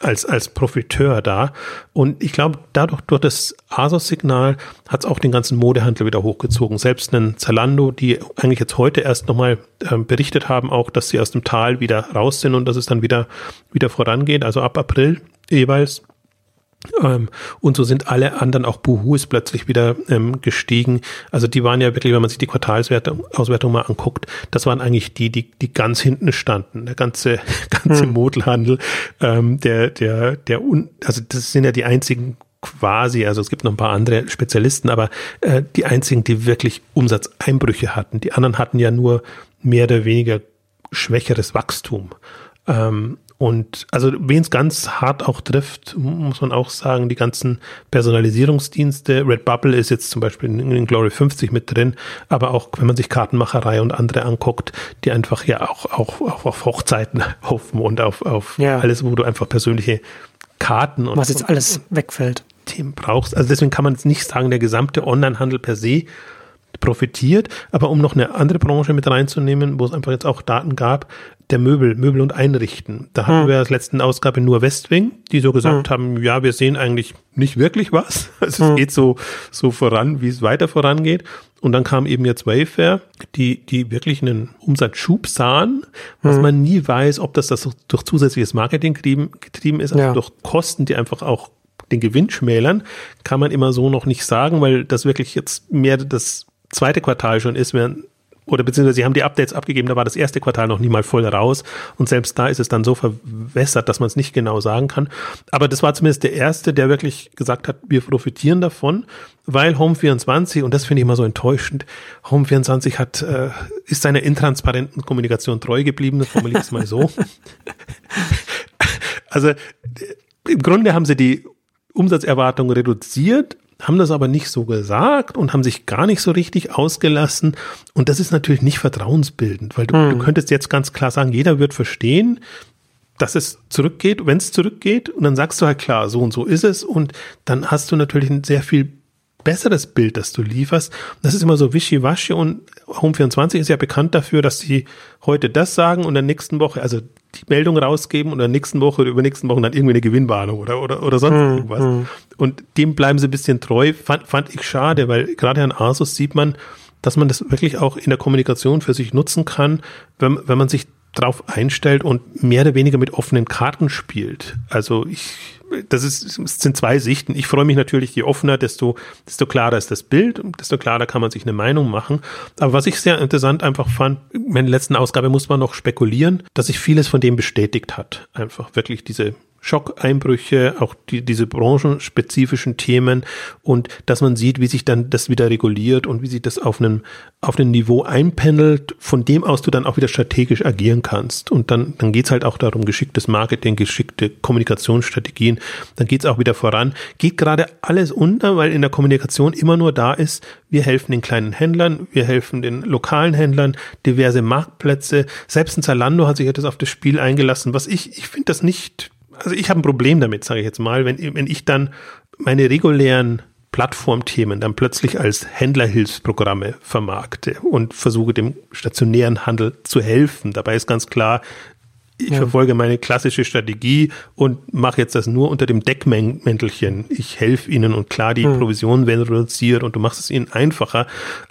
als, als Profiteur da. Und ich glaube, dadurch, durch das ASOS-Signal hat es auch den ganzen Modehandel wieder hochgezogen. Selbst einen Zalando, die eigentlich jetzt heute erst nochmal äh, berichtet haben, auch, dass sie aus dem Tal wieder raus sind und dass es dann wieder, wieder vorangeht. Also ab April jeweils ähm, und so sind alle anderen, auch Buhu ist plötzlich wieder ähm, gestiegen. Also die waren ja wirklich, wenn man sich die Quartalsauswertung mal anguckt, das waren eigentlich die, die, die ganz hinten standen. Der ganze, *laughs* ganze hm. Modelhandel, ähm, der, der, der, un, also das sind ja die einzigen quasi, also es gibt noch ein paar andere Spezialisten, aber äh, die einzigen, die wirklich Umsatzeinbrüche hatten. Die anderen hatten ja nur mehr oder weniger schwächeres Wachstum. Ähm, und also wen es ganz hart auch trifft, muss man auch sagen, die ganzen Personalisierungsdienste. Redbubble ist jetzt zum Beispiel in Glory 50 mit drin, aber auch wenn man sich Kartenmacherei und andere anguckt, die einfach ja auch, auch, auch auf Hochzeiten *laughs* hoffen und auf, auf ja. alles, wo du einfach persönliche Karten und was jetzt alles wegfällt. Themen brauchst. Also deswegen kann man jetzt nicht sagen, der gesamte Onlinehandel per se profitiert. Aber um noch eine andere Branche mit reinzunehmen, wo es einfach jetzt auch Daten gab, der Möbel, Möbel und Einrichten. Da hatten hm. wir als letzten Ausgabe nur Westwing, die so gesagt hm. haben, ja, wir sehen eigentlich nicht wirklich was. *laughs* Also hm. es geht so, so voran, wie es weiter vorangeht. Und dann kam eben jetzt Wayfair, die, die wirklich einen Umsatzschub sahen, was hm. man nie weiß, ob das, das durch zusätzliches Marketing getrieben, getrieben ist, also ja. durch Kosten, die einfach auch den Gewinn schmälern, kann man immer so noch nicht sagen, weil das wirklich jetzt mehr das zweite Quartal schon ist, während oder beziehungsweise sie haben die Updates abgegeben, da war das erste Quartal noch nie mal voll raus und selbst da ist es dann so verwässert, dass man es nicht genau sagen kann. Aber das war zumindest der erste, der wirklich gesagt hat, wir profitieren davon, weil Home24, und das finde ich immer so enttäuschend, Home24 hat, äh, ist seiner intransparenten Kommunikation treu geblieben, formuliere ich es mal so. *laughs* also im Grunde haben sie die Umsatzerwartung reduziert, haben das aber nicht so gesagt und haben sich gar nicht so richtig ausgelassen. Und das ist natürlich nicht vertrauensbildend, weil du, hm. du könntest jetzt ganz klar sagen, jeder wird verstehen, dass es zurückgeht, wenn es zurückgeht. Und dann sagst du halt klar, so und so ist es. Und dann hast du natürlich ein sehr viel besseres Bild, das du lieferst. Das ist immer so wischiwaschi und Home24 ist ja bekannt dafür, dass sie heute das sagen und in der nächsten Woche, also die Meldung rausgeben und in der nächsten Woche oder übernächsten Woche dann irgendwie eine Gewinnwarnung oder, oder, oder sonst hm, irgendwas. Hm. Und dem bleiben sie ein bisschen treu. Fand, fand ich schade, weil gerade an Asus sieht man, dass man das wirklich auch in der Kommunikation für sich nutzen kann, wenn, wenn man sich drauf einstellt und mehr oder weniger mit offenen Karten spielt. Also ich, das ist, es sind zwei Sichten. Ich freue mich natürlich, je offener, desto, desto klarer ist das Bild, desto klarer kann man sich eine Meinung machen. Aber was ich sehr interessant einfach fand, in der letzten Ausgabe muss man noch spekulieren, dass sich vieles von dem bestätigt hat. Einfach wirklich diese Schockeinbrüche, auch die, diese branchenspezifischen Themen und dass man sieht, wie sich dann das wieder reguliert und wie sich das auf einem, auf einem Niveau einpendelt, von dem aus du dann auch wieder strategisch agieren kannst. Und dann, dann geht's halt auch darum, geschicktes Marketing, geschickte Kommunikationsstrategien, dann geht's auch wieder voran. Geht gerade alles unter, weil in der Kommunikation immer nur da ist, wir helfen den kleinen Händlern, wir helfen den lokalen Händlern, diverse Marktplätze. Selbst ein Zalando hat sich etwas auf das Spiel eingelassen, was ich, ich finde das nicht also ich habe ein Problem damit, sage ich jetzt mal, wenn, wenn ich dann meine regulären Plattformthemen dann plötzlich als Händlerhilfsprogramme vermarkte und versuche dem stationären Handel zu helfen. Dabei ist ganz klar, ich ja. verfolge meine klassische Strategie und mache jetzt das nur unter dem Deckmäntelchen. Ich helfe ihnen und klar, die hm. Provisionen werden reduziert und du machst es ihnen einfacher.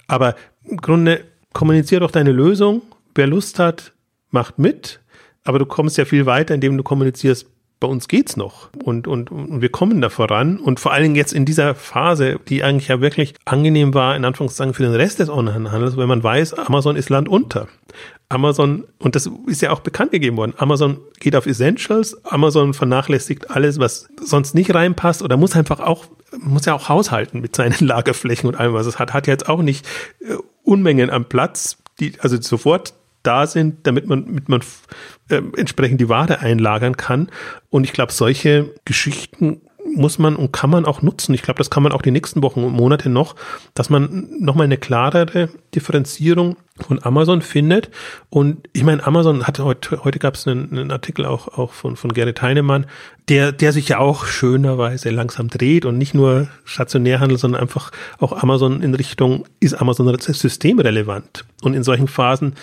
Aber im Grunde kommuniziere doch deine Lösung. Wer Lust hat, macht mit. Aber du kommst ja viel weiter, indem du kommunizierst, bei uns geht's noch. Und, und, und wir kommen da voran. Und vor allen Dingen jetzt in dieser Phase, die eigentlich ja wirklich angenehm war, in Anführungszeichen für den Rest des Onlinehandels, wenn man weiß, Amazon ist Land unter. Amazon, und das ist ja auch bekannt gegeben worden, Amazon geht auf Essentials, Amazon vernachlässigt alles, was sonst nicht reinpasst oder muss einfach auch, muss ja auch haushalten mit seinen *laughs* Lagerflächen und allem, was es hat, hat jetzt auch nicht äh, Unmengen am Platz, die also sofort da sind, damit man, damit man äh, entsprechend die Ware einlagern kann. Und ich glaube, solche Geschichten muss man und kann man auch nutzen. Ich glaube, das kann man auch die nächsten Wochen und Monate noch, dass man nochmal eine klarere Differenzierung von Amazon findet. Und ich meine, Amazon hat heute, heute gab es einen, einen, Artikel auch, auch von, von Gerrit Heinemann, der, der sich ja auch schönerweise langsam dreht und nicht nur Stationärhandel, sondern einfach auch Amazon in Richtung, ist Amazon systemrelevant? Und in solchen Phasen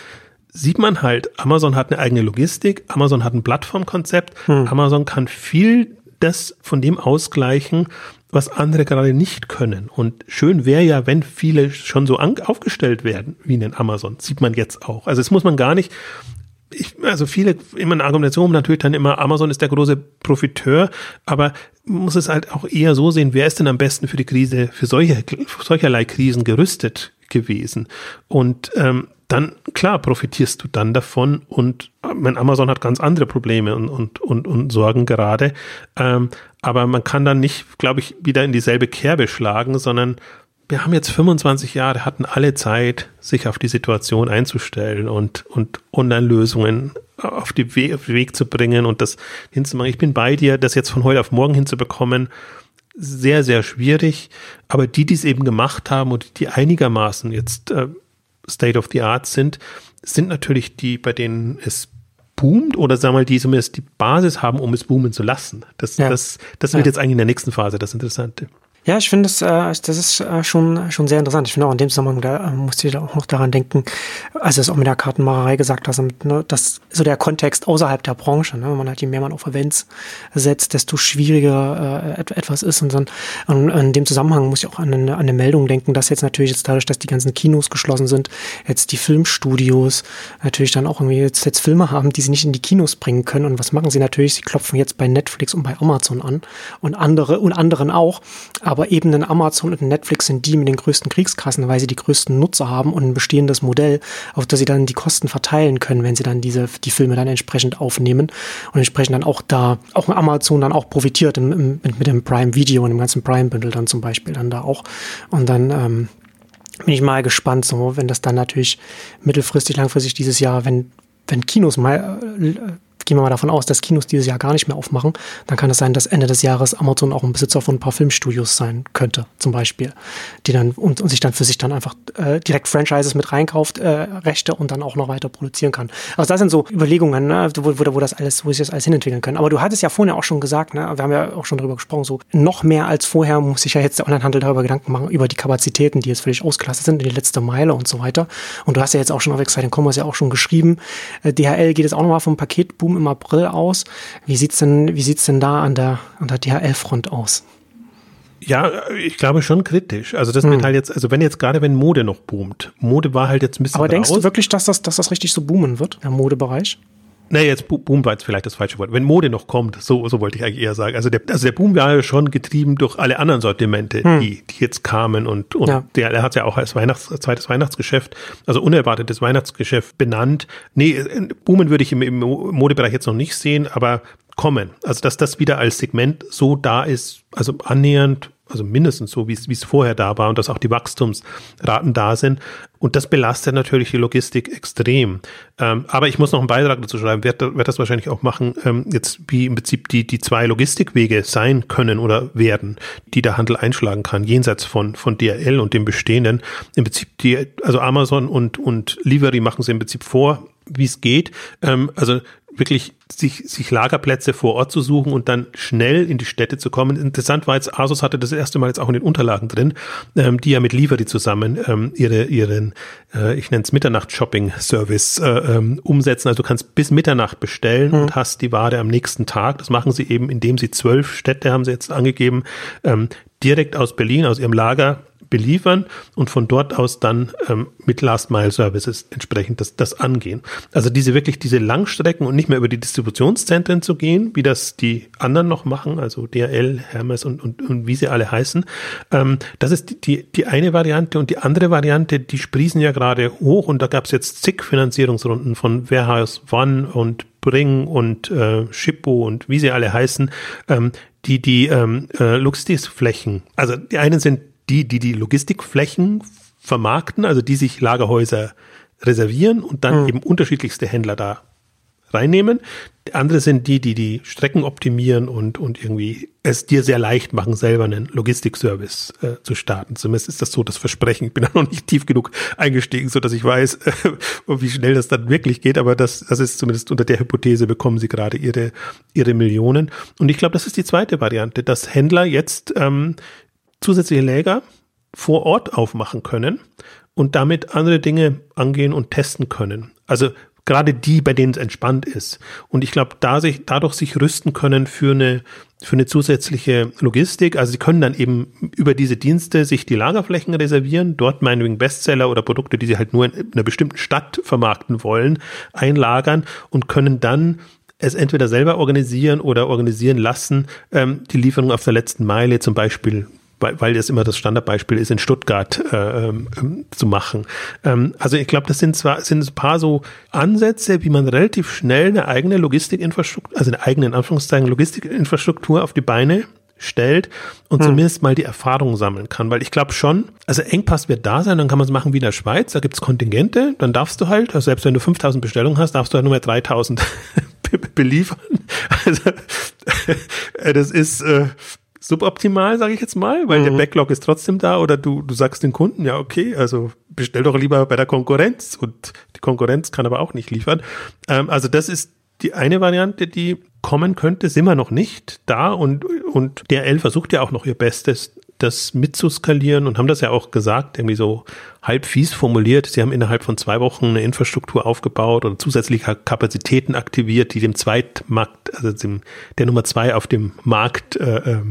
sieht man halt, Amazon hat eine eigene Logistik, Amazon hat ein Plattformkonzept, hm. Amazon kann viel das von dem ausgleichen, was andere gerade nicht können. Und schön wäre ja, wenn viele schon so aufgestellt werden wie in Amazon. Sieht man jetzt auch. Also es muss man gar nicht, ich, also viele immer eine Argumentation natürlich dann immer, Amazon ist der große Profiteur, aber muss es halt auch eher so sehen, wer ist denn am besten für die Krise, für solche, solcherlei Krisen gerüstet gewesen? Und ähm, dann klar profitierst du dann davon und mein Amazon hat ganz andere Probleme und, und, und, und Sorgen gerade. Ähm, aber man kann dann nicht, glaube ich, wieder in dieselbe Kerbe schlagen, sondern wir haben jetzt 25 Jahre, hatten alle Zeit, sich auf die Situation einzustellen und, und Online-Lösungen auf, die We auf den Weg zu bringen und das hinzumachen. Ich bin bei dir, das jetzt von heute auf morgen hinzubekommen, sehr, sehr schwierig. Aber die, die es eben gemacht haben und die einigermaßen jetzt äh, State of the Art sind, sind natürlich die, bei denen es boomt oder sagen wir mal, die zumindest die Basis haben, um es boomen zu lassen. Das, ja. das, das wird ja. jetzt eigentlich in der nächsten Phase das Interessante. Ja, ich finde, das, äh, das ist äh, schon, schon sehr interessant. Ich finde auch in dem Zusammenhang, da äh, musste ich auch noch daran denken, als du es auch mit der Kartenmacherei gesagt hast, ne, dass so der Kontext außerhalb der Branche, ne, wenn man halt je mehr man auf Events setzt, desto schwieriger äh, etwas ist. Und, dann, und in dem Zusammenhang muss ich auch an eine, an eine Meldung denken, dass jetzt natürlich jetzt dadurch, dass die ganzen Kinos geschlossen sind, jetzt die Filmstudios natürlich dann auch irgendwie jetzt, jetzt Filme haben, die sie nicht in die Kinos bringen können. Und was machen sie natürlich? Sie klopfen jetzt bei Netflix und bei Amazon an und andere und anderen auch. Aber aber eben ein Amazon und ein Netflix sind die mit den größten Kriegskassen, weil sie die größten Nutzer haben und ein bestehendes Modell, auf das sie dann die Kosten verteilen können, wenn sie dann diese, die Filme dann entsprechend aufnehmen und entsprechend dann auch da, auch Amazon dann auch profitiert im, im, mit dem Prime Video und dem ganzen Prime Bundle dann zum Beispiel dann da auch. Und dann, ähm, bin ich mal gespannt, so, wenn das dann natürlich mittelfristig, langfristig dieses Jahr, wenn, wenn Kinos mal äh, gehen wir mal davon aus, dass Kinos dieses Jahr gar nicht mehr aufmachen, dann kann es sein, dass Ende des Jahres Amazon auch ein Besitzer von ein paar Filmstudios sein könnte, zum Beispiel, die dann und, und sich dann für sich dann einfach äh, direkt Franchises mit reinkauft, äh, Rechte und dann auch noch weiter produzieren kann. Also das sind so Überlegungen, ne, wo, wo, wo das alles, wo sich das alles hinentwickeln können. Aber du hattest ja vorhin auch schon gesagt, ne, wir haben ja auch schon darüber gesprochen, so noch mehr als vorher muss sich ja jetzt der Onlinehandel darüber Gedanken machen, über die Kapazitäten, die jetzt völlig ausgelastet sind, in die letzte Meile und so weiter. Und du hast ja jetzt auch schon auf Exciting Commerce ja auch schon geschrieben, äh, DHL geht jetzt auch nochmal vom Paketboom im April aus. Wie sieht's denn, wie sieht's denn da an der, an der DHL-Front aus? Ja, ich glaube schon kritisch. Also das hm. wird halt jetzt, also wenn jetzt gerade wenn Mode noch boomt, Mode war halt jetzt ein bisschen. Aber denkst raus. du wirklich, dass das, dass das richtig so boomen wird, der Modebereich? Nee, jetzt Boom war jetzt vielleicht das falsche Wort. Wenn Mode noch kommt, so, so wollte ich eigentlich eher sagen. Also der, also der Boom war ja schon getrieben durch alle anderen Sortimente, hm. die, die jetzt kamen und, und ja. der, der hat ja auch als Weihnachts, zweites Weihnachtsgeschäft, also unerwartetes Weihnachtsgeschäft benannt. Nee, äh, boomen würde ich im, im Modebereich jetzt noch nicht sehen, aber kommen. Also dass das wieder als Segment so da ist, also annähernd also mindestens so, wie es, vorher da war und dass auch die Wachstumsraten da sind. Und das belastet natürlich die Logistik extrem. Ähm, aber ich muss noch einen Beitrag dazu schreiben, werde werd das wahrscheinlich auch machen, ähm, jetzt wie im Prinzip die, die zwei Logistikwege sein können oder werden, die der Handel einschlagen kann, jenseits von, von DRL und dem bestehenden. Im Prinzip die, also Amazon und, und Livery machen sie im Prinzip vor, wie es geht. Ähm, also wirklich sich, sich Lagerplätze vor Ort zu suchen und dann schnell in die Städte zu kommen. Interessant war jetzt, Asus hatte das erste Mal jetzt auch in den Unterlagen drin, ähm, die ja mit Livery zusammen ähm, ihre, ihren, äh, ich nenne es Mitternacht-Shopping-Service äh, ähm, umsetzen. Also du kannst bis Mitternacht bestellen mhm. und hast die Ware am nächsten Tag. Das machen sie eben, indem sie zwölf Städte, haben sie jetzt angegeben, ähm, direkt aus Berlin, aus ihrem Lager beliefern und von dort aus dann ähm, mit Last Mile Services entsprechend das, das angehen. Also diese wirklich diese Langstrecken und nicht mehr über die Distributionszentren zu gehen, wie das die anderen noch machen, also DRL, Hermes und, und, und wie sie alle heißen. Ähm, das ist die, die, die eine Variante und die andere Variante, die sprießen ja gerade hoch und da gab es jetzt zig Finanzierungsrunden von Warehouse One und Bring und äh, Shippo und wie sie alle heißen, ähm, die die ähm, äh, Logistikflächen, also die einen sind die, die die Logistikflächen vermarkten, also die sich Lagerhäuser reservieren und dann mhm. eben unterschiedlichste Händler da reinnehmen. Andere sind die, die die Strecken optimieren und, und irgendwie es dir sehr leicht machen, selber einen Logistikservice äh, zu starten. Zumindest ist das so das Versprechen. Ich bin da noch nicht tief genug eingestiegen, so dass ich weiß, äh, *laughs* wie schnell das dann wirklich geht. Aber das, das ist zumindest unter der Hypothese bekommen sie gerade ihre, ihre Millionen. Und ich glaube, das ist die zweite Variante, dass Händler jetzt ähm, zusätzliche Läger vor Ort aufmachen können und damit andere Dinge angehen und testen können. Also gerade die, bei denen es entspannt ist. Und ich glaube, da sich, dadurch sich rüsten können für eine, für eine zusätzliche Logistik. Also sie können dann eben über diese Dienste sich die Lagerflächen reservieren, dort meinetwegen Bestseller oder Produkte, die sie halt nur in einer bestimmten Stadt vermarkten wollen, einlagern und können dann es entweder selber organisieren oder organisieren lassen, ähm, die Lieferung auf der letzten Meile zum Beispiel weil, weil das immer das Standardbeispiel ist, in Stuttgart äh, ähm, zu machen. Ähm, also ich glaube, das sind zwar sind ein paar so Ansätze, wie man relativ schnell eine eigene Logistikinfrastruktur, also eine eigene in Anführungszeichen Logistikinfrastruktur auf die Beine stellt und hm. zumindest mal die Erfahrung sammeln kann. Weil ich glaube schon, also Engpass wird da sein, dann kann man es machen wie in der Schweiz, da gibt's Kontingente, dann darfst du halt, also selbst wenn du 5000 Bestellungen hast, darfst du halt nur mehr 3000 *laughs* beliefern. *laughs* Also *laughs* das ist, äh, suboptimal, sage ich jetzt mal, weil mhm. der Backlog ist trotzdem da oder du, du sagst den Kunden, ja, okay, also bestell doch lieber bei der Konkurrenz und die Konkurrenz kann aber auch nicht liefern. Ähm, also das ist die eine Variante, die kommen könnte, sind wir noch nicht da und, und DRL versucht ja auch noch ihr Bestes, das mitzuskalieren und haben das ja auch gesagt, irgendwie so halb fies formuliert. Sie haben innerhalb von zwei Wochen eine Infrastruktur aufgebaut oder zusätzliche Kapazitäten aktiviert, die dem Zweitmarkt, also dem, der Nummer zwei auf dem Markt äh, äh,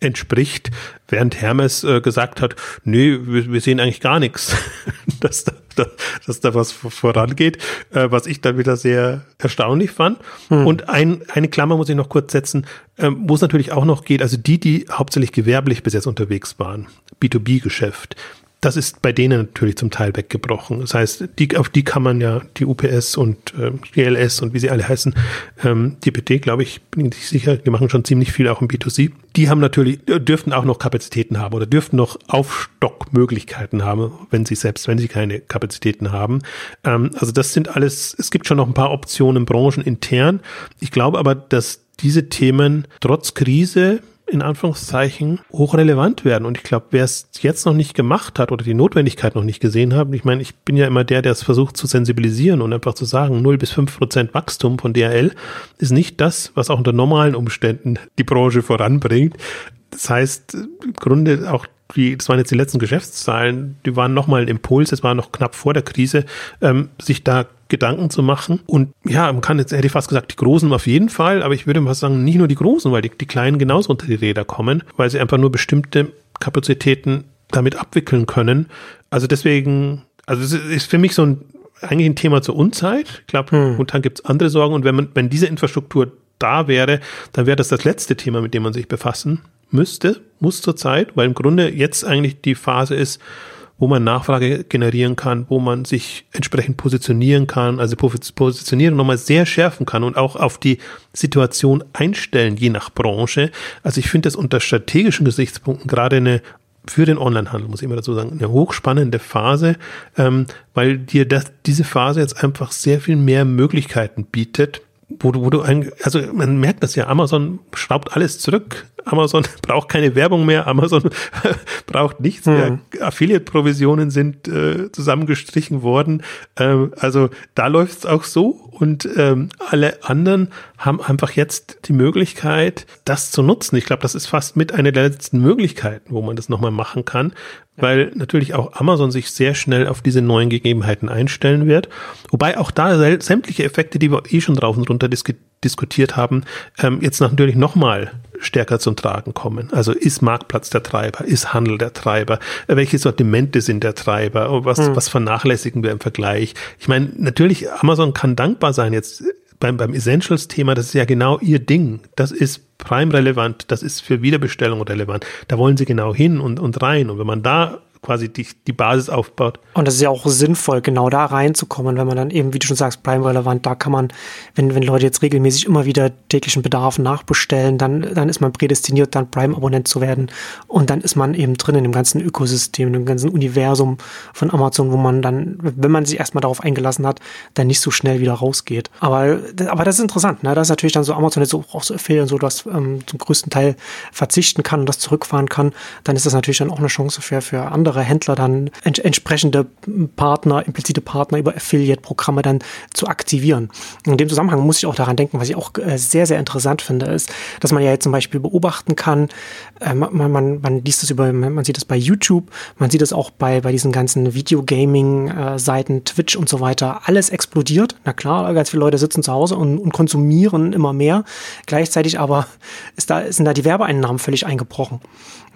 entspricht, während Hermes äh, gesagt hat, nö, wir, wir, sehen eigentlich gar nichts, *laughs* dass da, da, dass da was vorangeht, äh, was ich dann wieder sehr erstaunlich fand. Hm. Und ein, eine Klammer muss ich noch kurz setzen, äh, wo es natürlich auch noch geht, also die, die hauptsächlich gewerblich bis jetzt unterwegs waren, B2B-Geschäft, das ist bei denen natürlich zum Teil weggebrochen. Das heißt, die, auf die kann man ja, die UPS und äh, GLS und wie sie alle heißen, ähm, DPT, glaube ich, bin ich sicher, die machen schon ziemlich viel auch im B2C. Die haben natürlich, äh, dürften auch noch Kapazitäten haben oder dürften noch Aufstockmöglichkeiten haben, wenn sie selbst, wenn sie keine Kapazitäten haben. Ähm, also das sind alles, es gibt schon noch ein paar Optionen branchenintern. Ich glaube aber, dass diese Themen trotz Krise in Anführungszeichen hochrelevant werden. Und ich glaube, wer es jetzt noch nicht gemacht hat oder die Notwendigkeit noch nicht gesehen hat, ich meine, ich bin ja immer der, der es versucht zu sensibilisieren und einfach zu sagen, 0 bis 5 Prozent Wachstum von DRL ist nicht das, was auch unter normalen Umständen die Branche voranbringt. Das heißt, im Grunde auch die, das waren jetzt die letzten Geschäftszahlen, die waren nochmal ein Impuls, es war noch knapp vor der Krise, ähm, sich da Gedanken zu machen. Und ja, man kann jetzt, hätte ich fast gesagt, die Großen auf jeden Fall, aber ich würde mal sagen, nicht nur die Großen, weil die, die Kleinen genauso unter die Räder kommen, weil sie einfach nur bestimmte Kapazitäten damit abwickeln können. Also deswegen, also es ist für mich so ein eigentlich ein Thema zur Unzeit. Ich glaube, hm. momentan gibt es andere Sorgen und wenn man, wenn diese Infrastruktur da wäre, dann wäre das das letzte Thema, mit dem man sich befassen müsste, muss zurzeit, weil im Grunde jetzt eigentlich die Phase ist, wo man Nachfrage generieren kann, wo man sich entsprechend positionieren kann, also Positionierung nochmal sehr schärfen kann und auch auf die Situation einstellen, je nach Branche. Also ich finde das unter strategischen Gesichtspunkten gerade eine für den Onlinehandel, muss ich immer dazu sagen, eine hochspannende Phase, ähm, weil dir das, diese Phase jetzt einfach sehr viel mehr Möglichkeiten bietet, wo du, wo du ein, also man merkt das ja, Amazon schraubt alles zurück. Amazon *laughs* braucht keine Werbung mehr, Amazon *laughs* braucht nichts mhm. mehr. Affiliate-Provisionen sind äh, zusammengestrichen worden. Ähm, also da läuft es auch so und ähm, alle anderen haben einfach jetzt die Möglichkeit, das zu nutzen. Ich glaube, das ist fast mit einer der letzten Möglichkeiten, wo man das nochmal machen kann, weil natürlich auch Amazon sich sehr schnell auf diese neuen Gegebenheiten einstellen wird. Wobei auch da sämtliche Effekte, die wir eh schon drauf und runter dis diskutiert haben, ähm, jetzt natürlich nochmal stärker zum Tragen kommen. Also ist Marktplatz der Treiber, ist Handel der Treiber, welche Sortimente sind der Treiber, was, hm. was vernachlässigen wir im Vergleich. Ich meine, natürlich, Amazon kann dankbar sein jetzt beim, beim Essentials-Thema, das ist ja genau ihr Ding. Das ist Prime-relevant, das ist für Wiederbestellung relevant. Da wollen sie genau hin und, und rein. Und wenn man da quasi die, die Basis aufbaut. Und das ist ja auch sinnvoll, genau da reinzukommen, wenn man dann eben, wie du schon sagst, Prime-relevant, da kann man, wenn, wenn Leute jetzt regelmäßig immer wieder täglichen Bedarf nachbestellen, dann, dann ist man prädestiniert, dann Prime-Abonnent zu werden. Und dann ist man eben drin in dem ganzen Ökosystem, in dem ganzen Universum von Amazon, wo man dann, wenn man sich erstmal darauf eingelassen hat, dann nicht so schnell wieder rausgeht. Aber, aber das ist interessant, ne? Das ist natürlich dann so Amazon jetzt auch so Affiliate und so, dass ähm, zum größten Teil verzichten kann und das zurückfahren kann, dann ist das natürlich dann auch eine Chance für, für andere andere Händler dann ents entsprechende Partner, implizite Partner über Affiliate-Programme dann zu aktivieren. In dem Zusammenhang muss ich auch daran denken, was ich auch äh, sehr, sehr interessant finde, ist, dass man ja jetzt zum Beispiel beobachten kann, äh, man, man, man liest das über, man sieht das bei YouTube, man sieht das auch bei, bei diesen ganzen Videogaming-Seiten, äh, Twitch und so weiter, alles explodiert. Na klar, ganz viele Leute sitzen zu Hause und, und konsumieren immer mehr. Gleichzeitig aber ist da, sind da die Werbeeinnahmen völlig eingebrochen.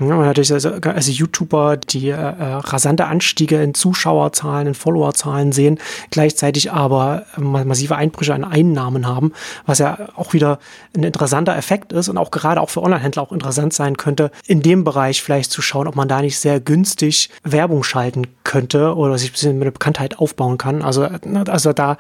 Ja, natürlich also, also YouTuber, die äh, rasante Anstiege in Zuschauerzahlen, in Followerzahlen sehen, gleichzeitig aber massive Einbrüche an Einnahmen haben, was ja auch wieder ein interessanter Effekt ist und auch gerade auch für Onlinehändler auch interessant sein könnte, in dem Bereich vielleicht zu schauen, ob man da nicht sehr günstig Werbung schalten könnte oder sich ein bisschen mit der Bekanntheit aufbauen kann. Also, also da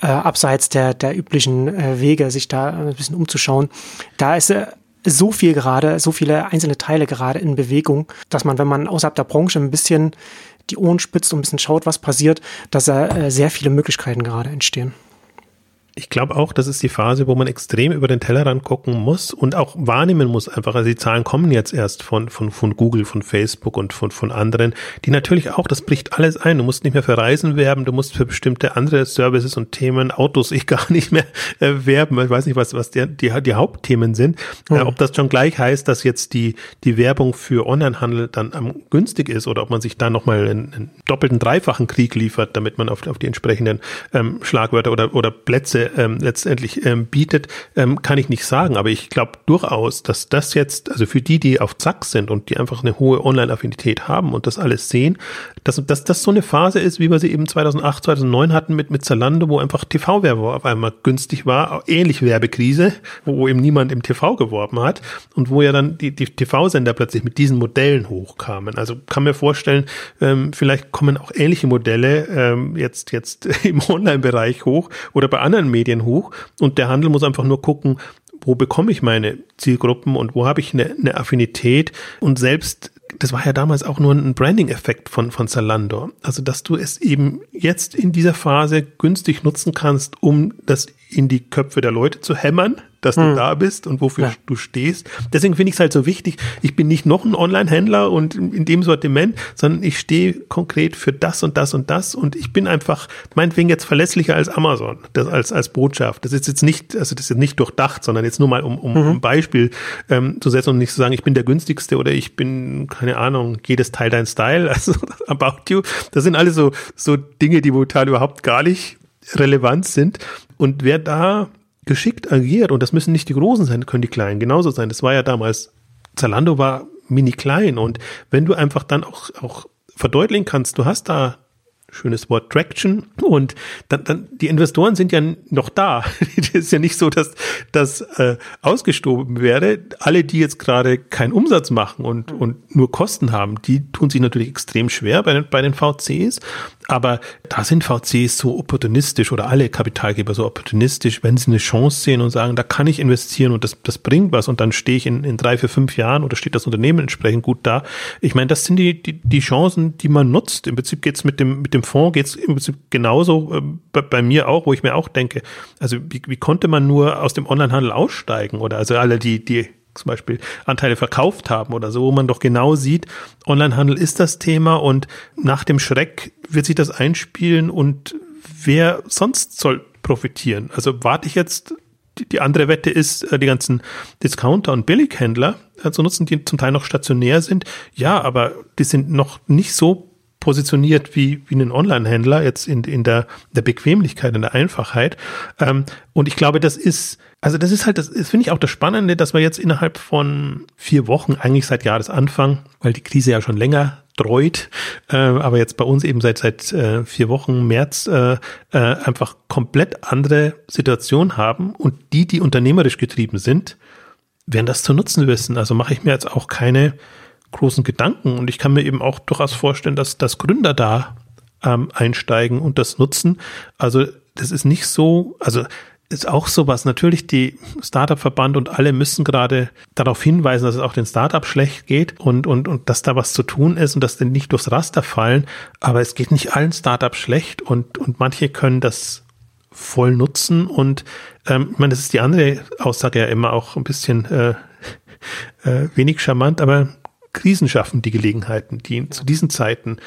äh, abseits der, der üblichen äh, Wege, sich da ein bisschen umzuschauen. Da ist äh, so viel gerade, so viele einzelne Teile gerade in Bewegung, dass man, wenn man außerhalb der Branche ein bisschen die Ohren spitzt und ein bisschen schaut, was passiert, dass da äh, sehr viele Möglichkeiten gerade entstehen ich glaube auch, das ist die Phase, wo man extrem über den Tellerrand gucken muss und auch wahrnehmen muss einfach. Also die Zahlen kommen jetzt erst von, von, von Google, von Facebook und von, von anderen, die natürlich auch, das bricht alles ein. Du musst nicht mehr für Reisen werben, du musst für bestimmte andere Services und Themen, Autos, ich *laughs* gar nicht mehr äh, werben. Ich weiß nicht, was, was der, die, die Hauptthemen sind. Mhm. Äh, ob das schon gleich heißt, dass jetzt die, die Werbung für Onlinehandel dann am günstig ist oder ob man sich da nochmal einen, einen doppelten, dreifachen Krieg liefert, damit man auf, auf die entsprechenden ähm, Schlagwörter oder, oder Plätze ähm, letztendlich ähm, bietet, ähm, kann ich nicht sagen. Aber ich glaube durchaus, dass das jetzt, also für die, die auf Zack sind und die einfach eine hohe Online-Affinität haben und das alles sehen, dass, dass das so eine Phase ist, wie wir sie eben 2008, 2009 hatten mit, mit Zalando, wo einfach TV-Werbung auf einmal günstig war, ähnlich Werbekrise, wo eben niemand im TV geworben hat und wo ja dann die, die TV-Sender plötzlich mit diesen Modellen hochkamen. Also kann mir vorstellen, ähm, vielleicht kommen auch ähnliche Modelle ähm, jetzt, jetzt *laughs* im Online-Bereich hoch oder bei anderen Medien hoch und der Handel muss einfach nur gucken, wo bekomme ich meine Zielgruppen und wo habe ich eine, eine Affinität und selbst das war ja damals auch nur ein Branding-Effekt von, von Zalando. Also, dass du es eben jetzt in dieser Phase günstig nutzen kannst, um das in die Köpfe der Leute zu hämmern, dass du hm. da bist und wofür ja. du stehst. Deswegen finde ich es halt so wichtig. Ich bin nicht noch ein Online-Händler und in dem Sortiment, sondern ich stehe konkret für das und das und das und ich bin einfach meinetwegen jetzt verlässlicher als Amazon, das als, als Botschaft. Das ist jetzt nicht, also das ist jetzt nicht durchdacht, sondern jetzt nur mal um, um mhm. ein Beispiel ähm, zu setzen und nicht zu sagen, ich bin der günstigste oder ich bin, keine Ahnung, jedes Teil dein Style, *laughs* also about you. Das sind alles so, so Dinge, die momentan überhaupt gar nicht relevant sind. Und wer da geschickt agiert, und das müssen nicht die Großen sein, können die Kleinen genauso sein. Das war ja damals, Zalando war mini klein und wenn du einfach dann auch, auch verdeutlichen kannst, du hast da schönes Wort Traction und dann, dann die Investoren sind ja noch da. *laughs* Es ist ja nicht so, dass das äh, ausgestoben werde. Alle, die jetzt gerade keinen Umsatz machen und, und nur Kosten haben, die tun sich natürlich extrem schwer bei den, bei den VCs. Aber da sind VCs so opportunistisch oder alle Kapitalgeber so opportunistisch, wenn sie eine Chance sehen und sagen, da kann ich investieren und das, das bringt was und dann stehe ich in, in drei, vier, fünf Jahren oder steht das Unternehmen entsprechend gut da. Ich meine, das sind die, die, die Chancen, die man nutzt. Im Prinzip geht's mit dem, mit dem Fonds geht's im Prinzip genauso äh, bei, bei, mir auch, wo ich mir auch denke, also wie, wie konnte man nur aus dem Onlinehandel aussteigen oder also alle, die, die zum Beispiel Anteile verkauft haben oder so, wo man doch genau sieht, Onlinehandel ist das Thema und nach dem Schreck wird sich das einspielen und wer sonst soll profitieren? Also warte ich jetzt die, andere Wette ist, äh, die ganzen Discounter und Billighändler äh, zu nutzen, die zum Teil noch stationär sind. Ja, aber die sind noch nicht so positioniert wie, wie ein Online-Händler jetzt in, in der, der Bequemlichkeit, in der Einfachheit. Ähm, und ich glaube, das ist, also das ist halt, das, das finde ich auch das Spannende, dass wir jetzt innerhalb von vier Wochen, eigentlich seit Jahresanfang, weil die Krise ja schon länger dreut, äh, aber jetzt bei uns eben seit seit äh, vier Wochen März äh, äh, einfach komplett andere Situation haben und die, die unternehmerisch getrieben sind, werden das zu nutzen wissen. Also mache ich mir jetzt auch keine großen Gedanken. Und ich kann mir eben auch durchaus vorstellen, dass, dass Gründer da ähm, einsteigen und das nutzen. Also das ist nicht so, also ist auch sowas. Natürlich die Startup-Verband und alle müssen gerade darauf hinweisen, dass es auch den Startup schlecht geht und, und, und dass da was zu tun ist und dass die nicht durchs Raster fallen. Aber es geht nicht allen Startups schlecht und, und manche können das voll nutzen. Und ähm, ich meine, das ist die andere Aussage ja immer auch ein bisschen äh, äh, wenig charmant, aber Krisen schaffen die Gelegenheiten, die zu diesen Zeiten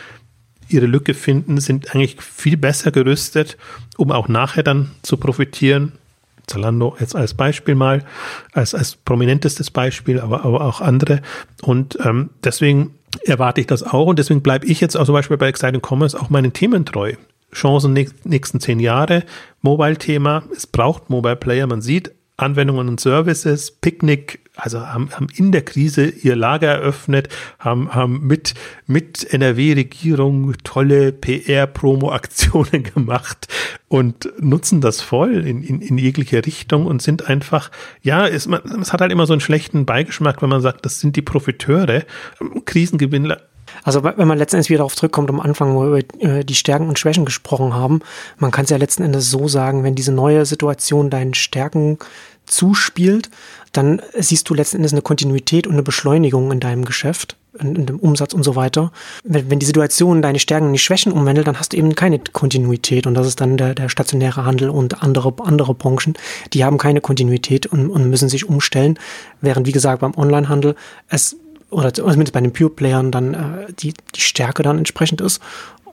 ihre Lücke finden, sind eigentlich viel besser gerüstet, um auch nachher dann zu profitieren. Zalando jetzt als Beispiel mal, als, als prominentestes Beispiel, aber, aber auch andere. Und ähm, deswegen erwarte ich das auch und deswegen bleibe ich jetzt auch zum Beispiel bei Exciting Commerce auch meinen Themen treu. Chancen nächsten zehn Jahre, Mobile-Thema, es braucht Mobile Player, man sieht Anwendungen und Services, Picknick, also haben, haben in der Krise ihr Lager eröffnet, haben, haben mit, mit NRW-Regierung tolle PR-Promo-Aktionen *laughs* gemacht und nutzen das voll in, in, in jegliche Richtung und sind einfach, ja, es, man, es hat halt immer so einen schlechten Beigeschmack, wenn man sagt, das sind die Profiteure, Krisengewinner. Also wenn man letztendlich wieder darauf zurückkommt, am Anfang, wo wir über äh, die Stärken und Schwächen gesprochen haben, man kann es ja letzten Endes so sagen, wenn diese neue Situation deinen Stärken zuspielt, dann siehst du letzten Endes eine Kontinuität und eine Beschleunigung in deinem Geschäft, in, in dem Umsatz und so weiter. Wenn, wenn die Situation deine Stärken in die Schwächen umwandelt, dann hast du eben keine Kontinuität und das ist dann der, der stationäre Handel und andere, andere Branchen, die haben keine Kontinuität und, und müssen sich umstellen, während wie gesagt beim Onlinehandel es oder zumindest bei den Pure-Playern dann äh, die, die Stärke dann entsprechend ist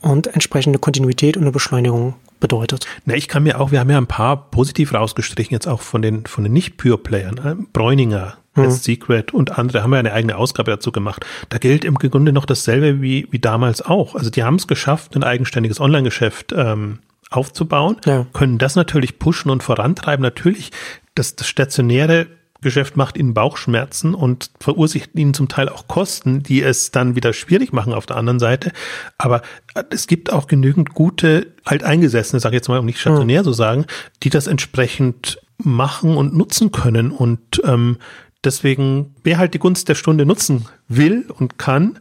und entsprechende Kontinuität und eine Beschleunigung bedeutet. Na, ich kann mir auch, wir haben ja ein paar positiv rausgestrichen, jetzt auch von den, von den Nicht-Pure-Playern, äh, Bräuninger, hm. Secret und andere haben ja eine eigene Ausgabe dazu gemacht. Da gilt im Grunde noch dasselbe wie, wie damals auch. Also die haben es geschafft, ein eigenständiges Online-Geschäft ähm, aufzubauen, ja. können das natürlich pushen und vorantreiben. Natürlich, das, das stationäre Geschäft macht ihnen Bauchschmerzen und verursacht ihnen zum Teil auch Kosten, die es dann wieder schwierig machen auf der anderen Seite. Aber äh, es gibt auch genügend gute Alteingesessene, sage ich jetzt mal, um nicht stationär mhm. so sagen, die das entsprechend machen und nutzen können. Und ähm, deswegen, wer halt die Gunst der Stunde nutzen will und kann,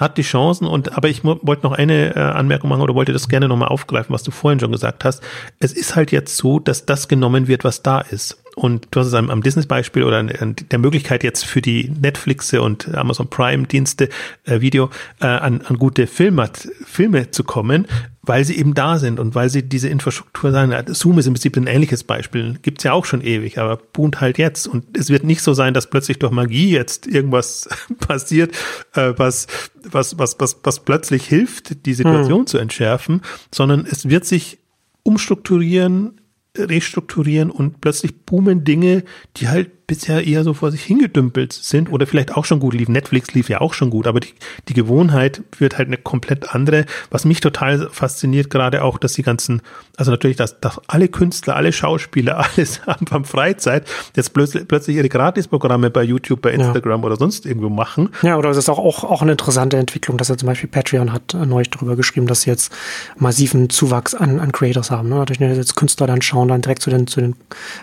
hat die Chancen und aber ich wollte noch eine äh, Anmerkung machen oder wollte das gerne nochmal aufgreifen, was du vorhin schon gesagt hast. Es ist halt jetzt so, dass das genommen wird, was da ist. Und du hast es am, am Disney-Beispiel oder an der Möglichkeit jetzt für die Netflixe und Amazon Prime-Dienste äh, Video äh, an, an gute Filme, Filme zu kommen, weil sie eben da sind und weil sie diese Infrastruktur sagen. Zoom ist im Prinzip ein ähnliches Beispiel. Gibt's ja auch schon ewig, aber boomt halt jetzt. Und es wird nicht so sein, dass plötzlich durch Magie jetzt irgendwas *laughs* passiert, äh, was, was, was, was, was plötzlich hilft, die Situation hm. zu entschärfen, sondern es wird sich umstrukturieren, restrukturieren und plötzlich boomen Dinge, die halt bisher eher so vor sich hingedümpelt sind oder vielleicht auch schon gut liefen. Netflix lief ja auch schon gut, aber die, die Gewohnheit wird halt eine komplett andere. Was mich total fasziniert, gerade auch, dass die ganzen, also natürlich, dass, dass alle Künstler, alle Schauspieler, *laughs* alles haben Freizeit, jetzt plötzlich, plötzlich ihre Gratisprogramme bei YouTube, bei Instagram ja. oder sonst irgendwo machen. Ja, oder es ist auch, auch, auch eine interessante Entwicklung, dass er zum Beispiel Patreon hat äh, neulich darüber geschrieben, dass sie jetzt massiven Zuwachs an, an Creators haben. Ne? Dass jetzt Künstler dann schauen, dann direkt zu den, zu den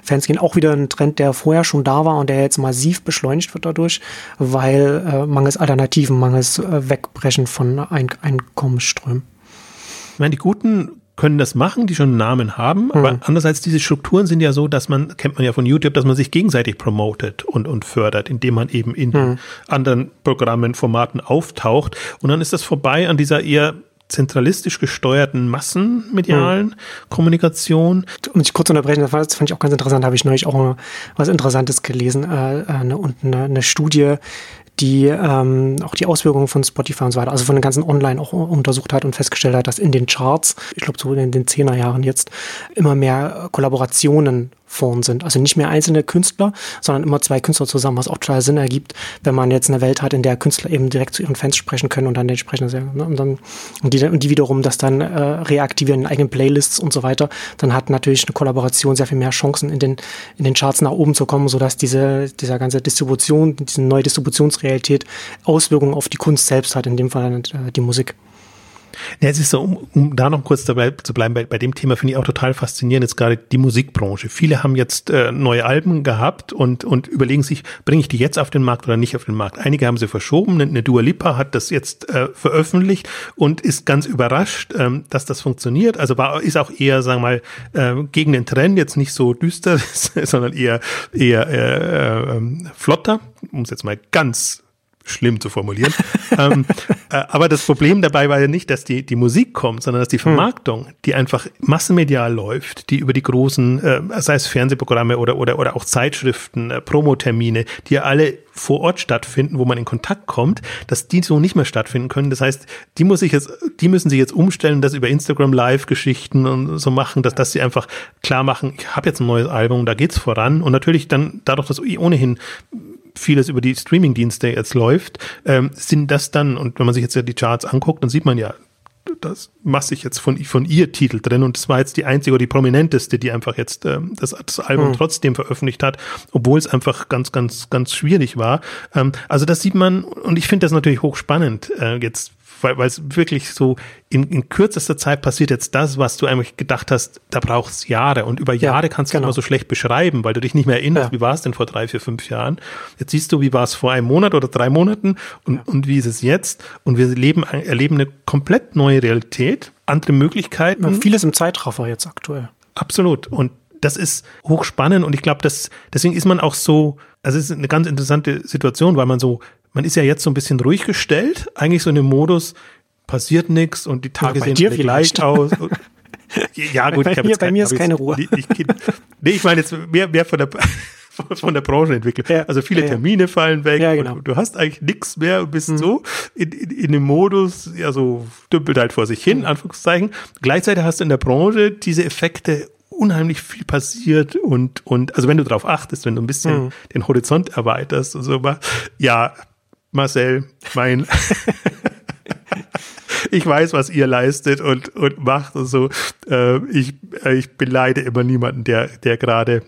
Fans gehen. Auch wieder ein Trend, der vorher schon da war und der jetzt massiv beschleunigt wird dadurch, weil äh, mangels Alternativen, mangels äh, Wegbrechen von Ein Einkommensströmen. Ich meine, die Guten können das machen, die schon einen Namen haben, aber hm. andererseits diese Strukturen sind ja so, dass man, kennt man ja von YouTube, dass man sich gegenseitig promotet und, und fördert, indem man eben in hm. anderen Programmen, Formaten auftaucht und dann ist das vorbei an dieser eher zentralistisch gesteuerten massenmedialen mhm. Kommunikation. Um dich kurz unterbrechen, das fand ich auch ganz interessant, da habe ich neulich auch was Interessantes gelesen äh, eine, und eine, eine Studie, die ähm, auch die Auswirkungen von Spotify und so weiter, also von den ganzen Online auch untersucht hat und festgestellt hat, dass in den Charts, ich glaube so in den Zehnerjahren jetzt, immer mehr Kollaborationen vorn sind. Also nicht mehr einzelne Künstler, sondern immer zwei Künstler zusammen, was auch total Sinn ergibt, wenn man jetzt eine Welt hat, in der Künstler eben direkt zu ihren Fans sprechen können und dann entsprechend ne, und dann und die, und die wiederum das dann äh, reaktivieren in eigenen Playlists und so weiter, dann hat natürlich eine Kollaboration sehr viel mehr Chancen in den in den Charts nach oben zu kommen, sodass diese dieser ganze Distribution, diese neue Distributionsrealität Auswirkungen auf die Kunst selbst hat, in dem Fall äh, die Musik. Ja, es ist so, um, um da noch kurz dabei zu bleiben, bei, bei dem Thema finde ich auch total faszinierend, jetzt gerade die Musikbranche. Viele haben jetzt äh, neue Alben gehabt und, und überlegen sich, bringe ich die jetzt auf den Markt oder nicht auf den Markt. Einige haben sie verschoben, eine Dua Lipa hat das jetzt äh, veröffentlicht und ist ganz überrascht, ähm, dass das funktioniert. Also war, ist auch eher, sagen wir mal, äh, gegen den Trend, jetzt nicht so düster, *laughs* sondern eher, eher äh, äh, flotter, um es jetzt mal ganz schlimm zu formulieren. *laughs* ähm, äh, aber das Problem dabei war ja nicht, dass die, die Musik kommt, sondern dass die hm. Vermarktung, die einfach massenmedial läuft, die über die großen, äh, sei es Fernsehprogramme oder, oder, oder auch Zeitschriften, äh, Promotermine, die ja alle vor Ort stattfinden, wo man in Kontakt kommt, dass die so nicht mehr stattfinden können. Das heißt, die muss ich jetzt, die müssen sich jetzt umstellen, das über Instagram Live-Geschichten und so machen, dass, dass sie einfach klar machen, ich habe jetzt ein neues Album, da geht's voran. Und natürlich dann, dadurch, dass ohnehin vieles über die Streaming-Dienste jetzt läuft, ähm, sind das dann, und wenn man sich jetzt ja die Charts anguckt, dann sieht man ja, das massig jetzt von, von ihr Titel drin und das war jetzt die einzige oder die prominenteste, die einfach jetzt ähm, das, das Album mhm. trotzdem veröffentlicht hat, obwohl es einfach ganz, ganz, ganz schwierig war. Ähm, also das sieht man und ich finde das natürlich hochspannend, äh, jetzt weil es wirklich so in, in kürzester Zeit passiert jetzt das, was du eigentlich gedacht hast, da braucht es Jahre und über Jahre ja, kannst du genau. immer so schlecht beschreiben, weil du dich nicht mehr erinnerst, ja. wie war es denn vor drei, vier, fünf Jahren. Jetzt siehst du, wie war es vor einem Monat oder drei Monaten und, ja. und wie ist es jetzt und wir leben, erleben eine komplett neue Realität, andere Möglichkeiten. Und vieles im Zeitraffer jetzt aktuell. Absolut und das ist hochspannend und ich glaube, dass deswegen ist man auch so, also es ist eine ganz interessante Situation, weil man so man ist ja jetzt so ein bisschen ruhig gestellt, eigentlich so in dem Modus, passiert nichts und die Tage sehen alle gleich aus. *laughs* ja, gut, bei, ich mir, bei mir ist keine Ruhe. Ich, ich, nee, ich meine jetzt mehr, mehr von der *laughs* von der Branchenentwicklung. Ja, also viele ja, Termine fallen weg. Ja, genau. du hast eigentlich nichts mehr und bist mhm. so in, in, in, dem Modus, ja, so dümpelt halt vor sich hin, mhm. Anführungszeichen. Gleichzeitig hast du in der Branche diese Effekte unheimlich viel passiert und, und, also wenn du darauf achtest, wenn du ein bisschen mhm. den Horizont erweiterst und so, ja, Marcel, mein, *laughs* ich weiß, was ihr leistet und, und macht und so. Äh, ich, äh, ich beneide immer niemanden, der, der gerade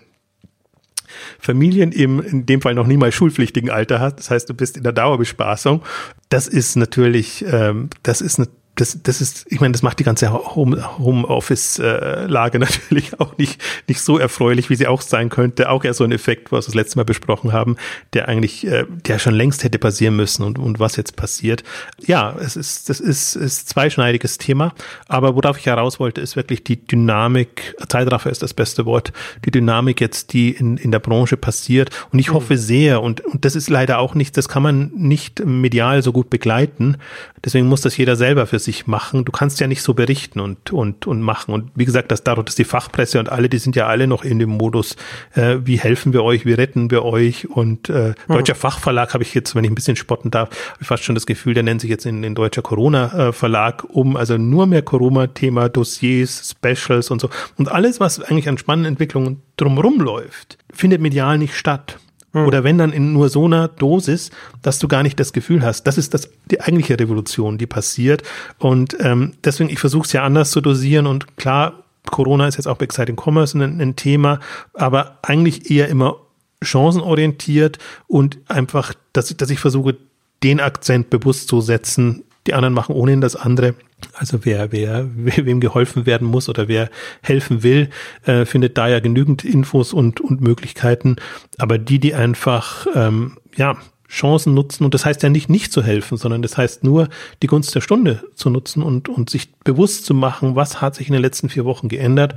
Familien im, in dem Fall noch niemals schulpflichtigen Alter hat. Das heißt, du bist in der Dauerbespaßung. Das ist natürlich, ähm, das ist das, das ist, ich meine, das macht die ganze Homeoffice-Lage *laughs* natürlich auch nicht, nicht so erfreulich, wie sie auch sein könnte. Auch eher so ein Effekt, was wir das letzte Mal besprochen haben, der eigentlich, äh, der schon längst hätte passieren müssen und, und was jetzt passiert. Ja, es ist, das ist, ist zweischneidiges Thema. Aber worauf ich heraus wollte, ist wirklich die Dynamik, Zeitraffer ist das beste Wort, die Dynamik jetzt, die in, in der Branche passiert. Und ich mhm. hoffe sehr, und, und das ist leider auch nicht, das kann man nicht medial so gut begleiten. Deswegen muss das jeder selber für sich machen. Du kannst ja nicht so berichten und, und, und machen. Und wie gesagt, das dadurch, dass die Fachpresse und alle, die sind ja alle noch in dem Modus, äh, wie helfen wir euch, wie retten wir euch. Und äh, mhm. Deutscher Fachverlag habe ich jetzt, wenn ich ein bisschen spotten darf, ich fast schon das Gefühl, der nennt sich jetzt in, in Deutscher Corona-Verlag um. Also nur mehr Corona-Thema, Dossiers, Specials und so. Und alles, was eigentlich an spannenden Entwicklungen drumherum läuft, findet medial nicht statt. Hm. Oder wenn dann in nur so einer Dosis, dass du gar nicht das Gefühl hast. Das ist das, die eigentliche Revolution, die passiert. Und ähm, deswegen, ich versuche es ja anders zu dosieren und klar, Corona ist jetzt auch bei Exciting Commerce ein, ein Thema, aber eigentlich eher immer chancenorientiert und einfach, dass, dass ich versuche, den Akzent bewusst zu setzen, die anderen machen ohnehin das andere. Also wer, wer, wem geholfen werden muss oder wer helfen will, äh, findet da ja genügend Infos und, und Möglichkeiten. Aber die, die einfach, ähm, ja, Chancen nutzen, und das heißt ja nicht nicht zu helfen, sondern das heißt nur, die Gunst der Stunde zu nutzen und, und sich bewusst zu machen, was hat sich in den letzten vier Wochen geändert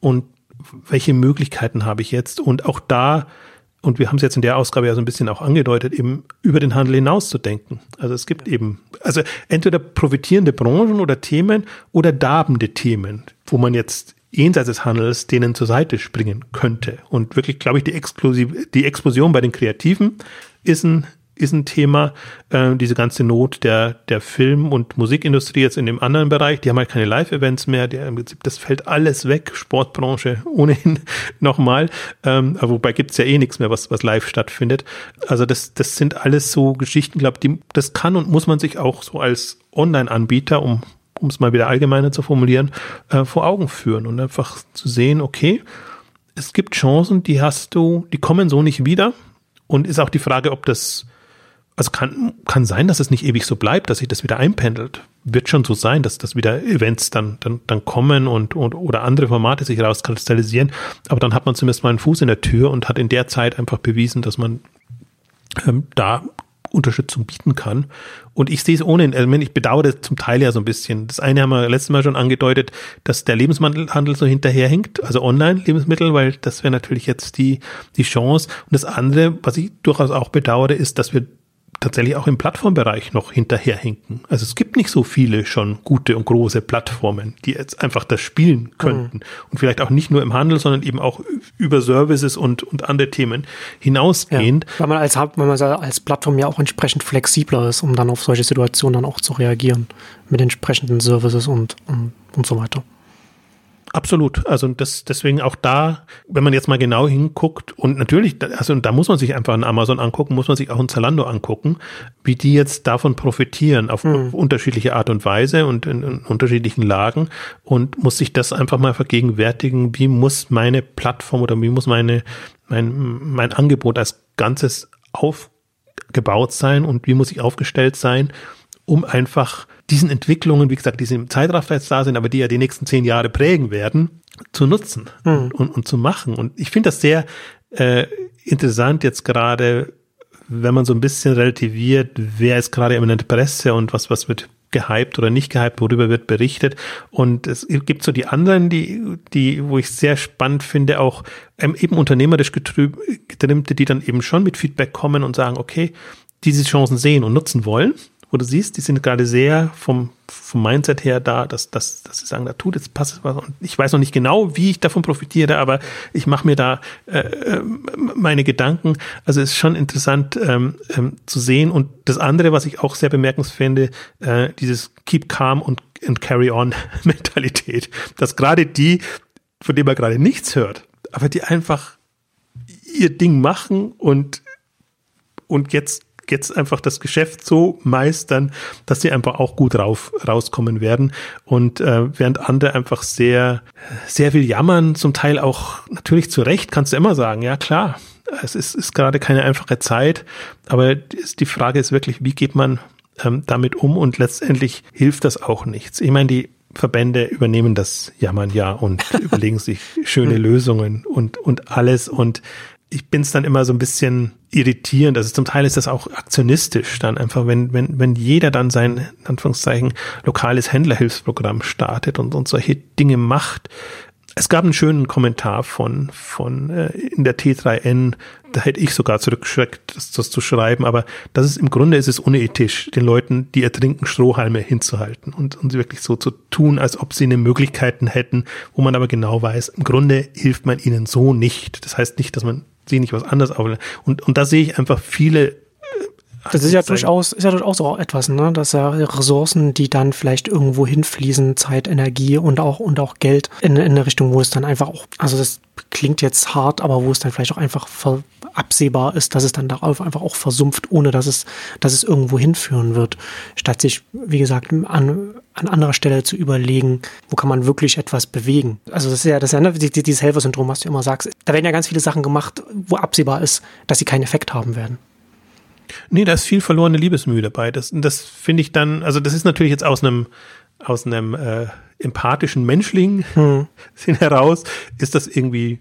und welche Möglichkeiten habe ich jetzt und auch da und wir haben es jetzt in der Ausgabe ja so ein bisschen auch angedeutet, eben über den Handel hinaus zu denken. Also es gibt eben, also entweder profitierende Branchen oder Themen oder darbende Themen, wo man jetzt jenseits des Handels denen zur Seite springen könnte. Und wirklich, glaube ich, die, Exklusiv die Explosion bei den Kreativen ist ein ist ein Thema. Äh, diese ganze Not der, der Film- und Musikindustrie jetzt in dem anderen Bereich, die haben halt keine Live-Events mehr, der, im Prinzip, das fällt alles weg, Sportbranche *laughs* ohnehin nochmal. Ähm, wobei gibt's ja eh nichts mehr, was, was live stattfindet. Also das, das sind alles so Geschichten, glaube ich, das kann und muss man sich auch so als Online-Anbieter, um um es mal wieder allgemeiner zu formulieren, äh, vor Augen führen und einfach zu sehen, okay, es gibt Chancen, die hast du, die kommen so nicht wieder. Und ist auch die Frage, ob das also kann, kann sein, dass es nicht ewig so bleibt, dass sich das wieder einpendelt. Wird schon so sein, dass das wieder Events dann, dann, dann kommen und, und oder andere Formate sich rauskristallisieren. Aber dann hat man zumindest mal einen Fuß in der Tür und hat in der Zeit einfach bewiesen, dass man ähm, da Unterstützung bieten kann. Und ich sehe es ohne, also ich bedauere zum Teil ja so ein bisschen. Das eine haben wir letztes Mal schon angedeutet, dass der Lebensmittelhandel so hinterherhinkt, also Online-Lebensmittel, weil das wäre natürlich jetzt die, die Chance. Und das andere, was ich durchaus auch bedauere, ist, dass wir tatsächlich auch im Plattformbereich noch hinterherhinken. Also es gibt nicht so viele schon gute und große Plattformen, die jetzt einfach das spielen könnten. Mhm. Und vielleicht auch nicht nur im Handel, sondern eben auch über Services und, und andere Themen hinausgehend. Ja, weil man als, weil man als Plattform ja auch entsprechend flexibler ist, um dann auf solche Situationen dann auch zu reagieren. Mit entsprechenden Services und, und, und so weiter. Absolut. Also das, deswegen auch da, wenn man jetzt mal genau hinguckt und natürlich, also da muss man sich einfach an Amazon angucken, muss man sich auch ein Zalando angucken, wie die jetzt davon profitieren auf mhm. unterschiedliche Art und Weise und in, in, unterschiedlichen Lagen und muss sich das einfach mal vergegenwärtigen, wie muss meine Plattform oder wie muss meine, mein, mein Angebot als Ganzes aufgebaut sein und wie muss ich aufgestellt sein, um einfach diesen Entwicklungen, wie gesagt, die im Zeitraffer jetzt da sind, aber die ja die nächsten zehn Jahre prägen werden, zu nutzen mhm. und, und, zu machen. Und ich finde das sehr äh, interessant jetzt gerade, wenn man so ein bisschen relativiert, wer ist gerade in der Presse und was, was wird gehypt oder nicht gehypt, worüber wird berichtet. Und es gibt so die anderen, die, die, wo ich sehr spannend finde, auch ähm, eben unternehmerisch getrimmte, die dann eben schon mit Feedback kommen und sagen, okay, diese Chancen sehen und nutzen wollen du siehst, die sind gerade sehr vom, vom Mindset her da, dass, dass, dass sie sagen, da tut jetzt passt was. Und ich weiß noch nicht genau, wie ich davon profitiere, aber ich mache mir da äh, äh, meine Gedanken. Also es ist schon interessant ähm, ähm, zu sehen. Und das andere, was ich auch sehr bemerkenswert äh, dieses Keep Calm und and Carry On *laughs* Mentalität, dass gerade die, von denen man gerade nichts hört, aber die einfach ihr Ding machen und und jetzt jetzt einfach das Geschäft so meistern, dass sie einfach auch gut rauf, rauskommen werden. Und äh, während andere einfach sehr, sehr viel jammern, zum Teil auch natürlich zu Recht, kannst du immer sagen, ja klar, es ist, ist gerade keine einfache Zeit, aber die Frage ist wirklich, wie geht man ähm, damit um und letztendlich hilft das auch nichts. Ich meine, die Verbände übernehmen das Jammern ja und *laughs* überlegen sich schöne Lösungen und, und alles und ich bin es dann immer so ein bisschen irritierend. Also zum Teil ist das auch aktionistisch dann einfach, wenn, wenn, wenn jeder dann sein, in Anführungszeichen, lokales Händlerhilfsprogramm startet und, und solche Dinge macht. Es gab einen schönen Kommentar von, von äh, in der T3N, da hätte ich sogar zurückgeschreckt, das, das zu schreiben, aber das ist im Grunde ist es unethisch, den Leuten, die ertrinken, Strohhalme hinzuhalten und, und wirklich so zu tun, als ob sie eine Möglichkeiten hätten, wo man aber genau weiß, im Grunde hilft man ihnen so nicht. Das heißt nicht, dass man sehe nicht was anderes auf. Und, und da sehe ich einfach viele. Äh, das ist ja durchaus, ist ja durchaus auch etwas, ne? Dass ja Ressourcen, die dann vielleicht irgendwo hinfließen, Zeit, Energie und auch, und auch Geld in, in eine Richtung, wo es dann einfach auch, also das klingt jetzt hart, aber wo es dann vielleicht auch einfach absehbar ist, dass es dann darauf einfach auch versumpft, ohne dass es, dass es irgendwo hinführen wird, statt sich, wie gesagt, an, an anderer Stelle zu überlegen, wo kann man wirklich etwas bewegen. Also das ist ja, das ist ja ne, dieses Helfersyndrom, was du immer sagst. Da werden ja ganz viele Sachen gemacht, wo absehbar ist, dass sie keinen Effekt haben werden. Nee, da ist viel verlorene Liebesmühe dabei. Das, das finde ich dann, also das ist natürlich jetzt aus einem, aus einem äh, empathischen Menschling hm. *laughs* heraus, ist das irgendwie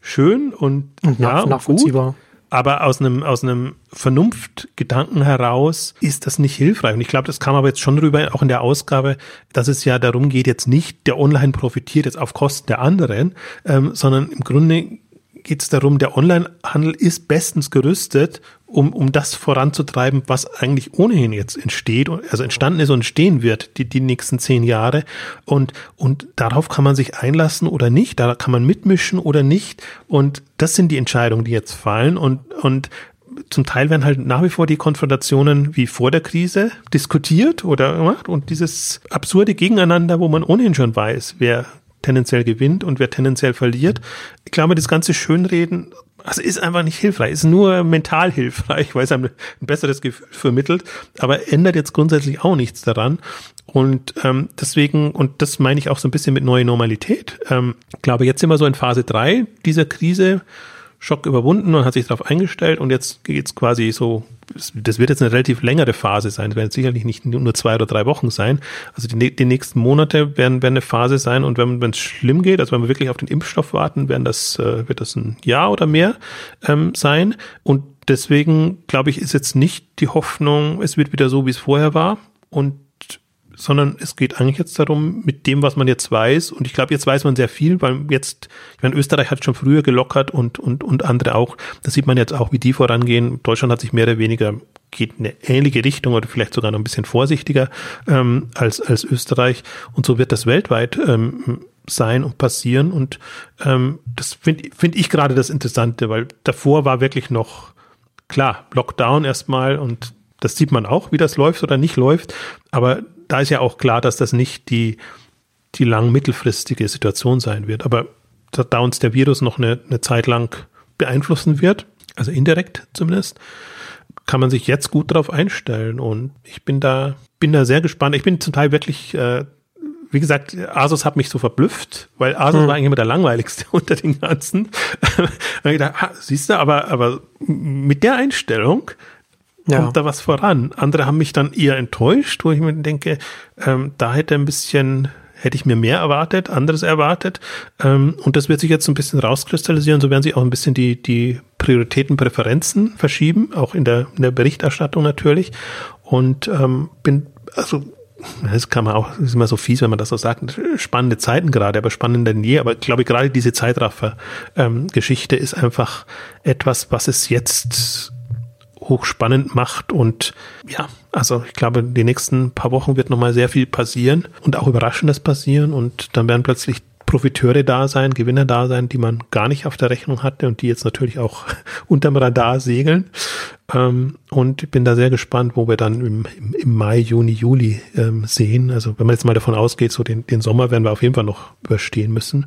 schön und, und ja, nachvollziehbar. Gut, aber aus einem, aus einem Vernunftgedanken heraus ist das nicht hilfreich. Und ich glaube, das kam aber jetzt schon rüber, auch in der Ausgabe, dass es ja darum geht, jetzt nicht, der Online profitiert jetzt auf Kosten der anderen, ähm, sondern im Grunde geht es darum, der Onlinehandel ist bestens gerüstet, um, um das voranzutreiben, was eigentlich ohnehin jetzt entsteht, also entstanden ist und entstehen wird, die, die nächsten zehn Jahre. Und, und darauf kann man sich einlassen oder nicht, da kann man mitmischen oder nicht. Und das sind die Entscheidungen, die jetzt fallen. Und, und zum Teil werden halt nach wie vor die Konfrontationen wie vor der Krise diskutiert oder gemacht und dieses absurde Gegeneinander, wo man ohnehin schon weiß, wer tendenziell gewinnt und wer tendenziell verliert. Ich glaube, das ganze Schönreden also ist einfach nicht hilfreich, ist nur mental hilfreich, *laughs* weil es einem ein besseres Gefühl vermittelt, aber ändert jetzt grundsätzlich auch nichts daran. Und ähm, deswegen, und das meine ich auch so ein bisschen mit neue Normalität, ähm, glaube jetzt sind wir so in Phase drei dieser Krise. Schock überwunden und hat sich darauf eingestellt und jetzt geht's quasi so, das wird jetzt eine relativ längere Phase sein, es werden sicherlich nicht nur zwei oder drei Wochen sein, also die, die nächsten Monate werden, werden eine Phase sein und wenn es schlimm geht, also wenn wir wirklich auf den Impfstoff warten, werden das, äh, wird das ein Jahr oder mehr ähm, sein. Und deswegen glaube ich, ist jetzt nicht die Hoffnung, es wird wieder so, wie es vorher war. Und sondern es geht eigentlich jetzt darum, mit dem, was man jetzt weiß, und ich glaube, jetzt weiß man sehr viel, weil jetzt, ich meine, Österreich hat schon früher gelockert und, und, und andere auch. Da sieht man jetzt auch, wie die vorangehen. Deutschland hat sich mehr oder weniger, geht in eine ähnliche Richtung oder vielleicht sogar noch ein bisschen vorsichtiger ähm, als, als Österreich. Und so wird das weltweit ähm, sein und passieren. Und ähm, das finde find ich gerade das Interessante, weil davor war wirklich noch klar, Lockdown erstmal und das sieht man auch, wie das läuft oder nicht läuft. Aber da ist ja auch klar, dass das nicht die, die lang mittelfristige Situation sein wird. Aber da uns der Virus noch eine, eine Zeit lang beeinflussen wird, also indirekt zumindest, kann man sich jetzt gut darauf einstellen. Und ich bin da, bin da sehr gespannt. Ich bin zum Teil wirklich, äh, wie gesagt, Asus hat mich so verblüfft, weil Asus hm. war eigentlich immer der langweiligste *laughs* unter den ganzen. *laughs* siehst du, aber, aber mit der Einstellung ja. kommt da was voran. Andere haben mich dann eher enttäuscht, wo ich mir denke, ähm, da hätte ein bisschen, hätte ich mir mehr erwartet, anderes erwartet. Ähm, und das wird sich jetzt ein bisschen rauskristallisieren. So werden sich auch ein bisschen die, die Prioritäten, Präferenzen verschieben, auch in der, in der Berichterstattung natürlich. Und ähm, bin, also das kann man auch, das ist immer so fies, wenn man das so sagt. Spannende Zeiten gerade, aber spannender denn je. Aber ich glaube, gerade diese Zeitraffer-Geschichte ähm, ist einfach etwas, was es jetzt hochspannend macht. Und ja, also ich glaube, die nächsten paar Wochen wird nochmal sehr viel passieren und auch Überraschendes passieren. Und dann werden plötzlich Profiteure da sein, Gewinner da sein, die man gar nicht auf der Rechnung hatte und die jetzt natürlich auch *laughs* unterm Radar segeln. Ähm, und bin da sehr gespannt, wo wir dann im, im, Mai, Juni, Juli ähm, sehen. Also wenn man jetzt mal davon ausgeht, so den, den Sommer werden wir auf jeden Fall noch überstehen müssen.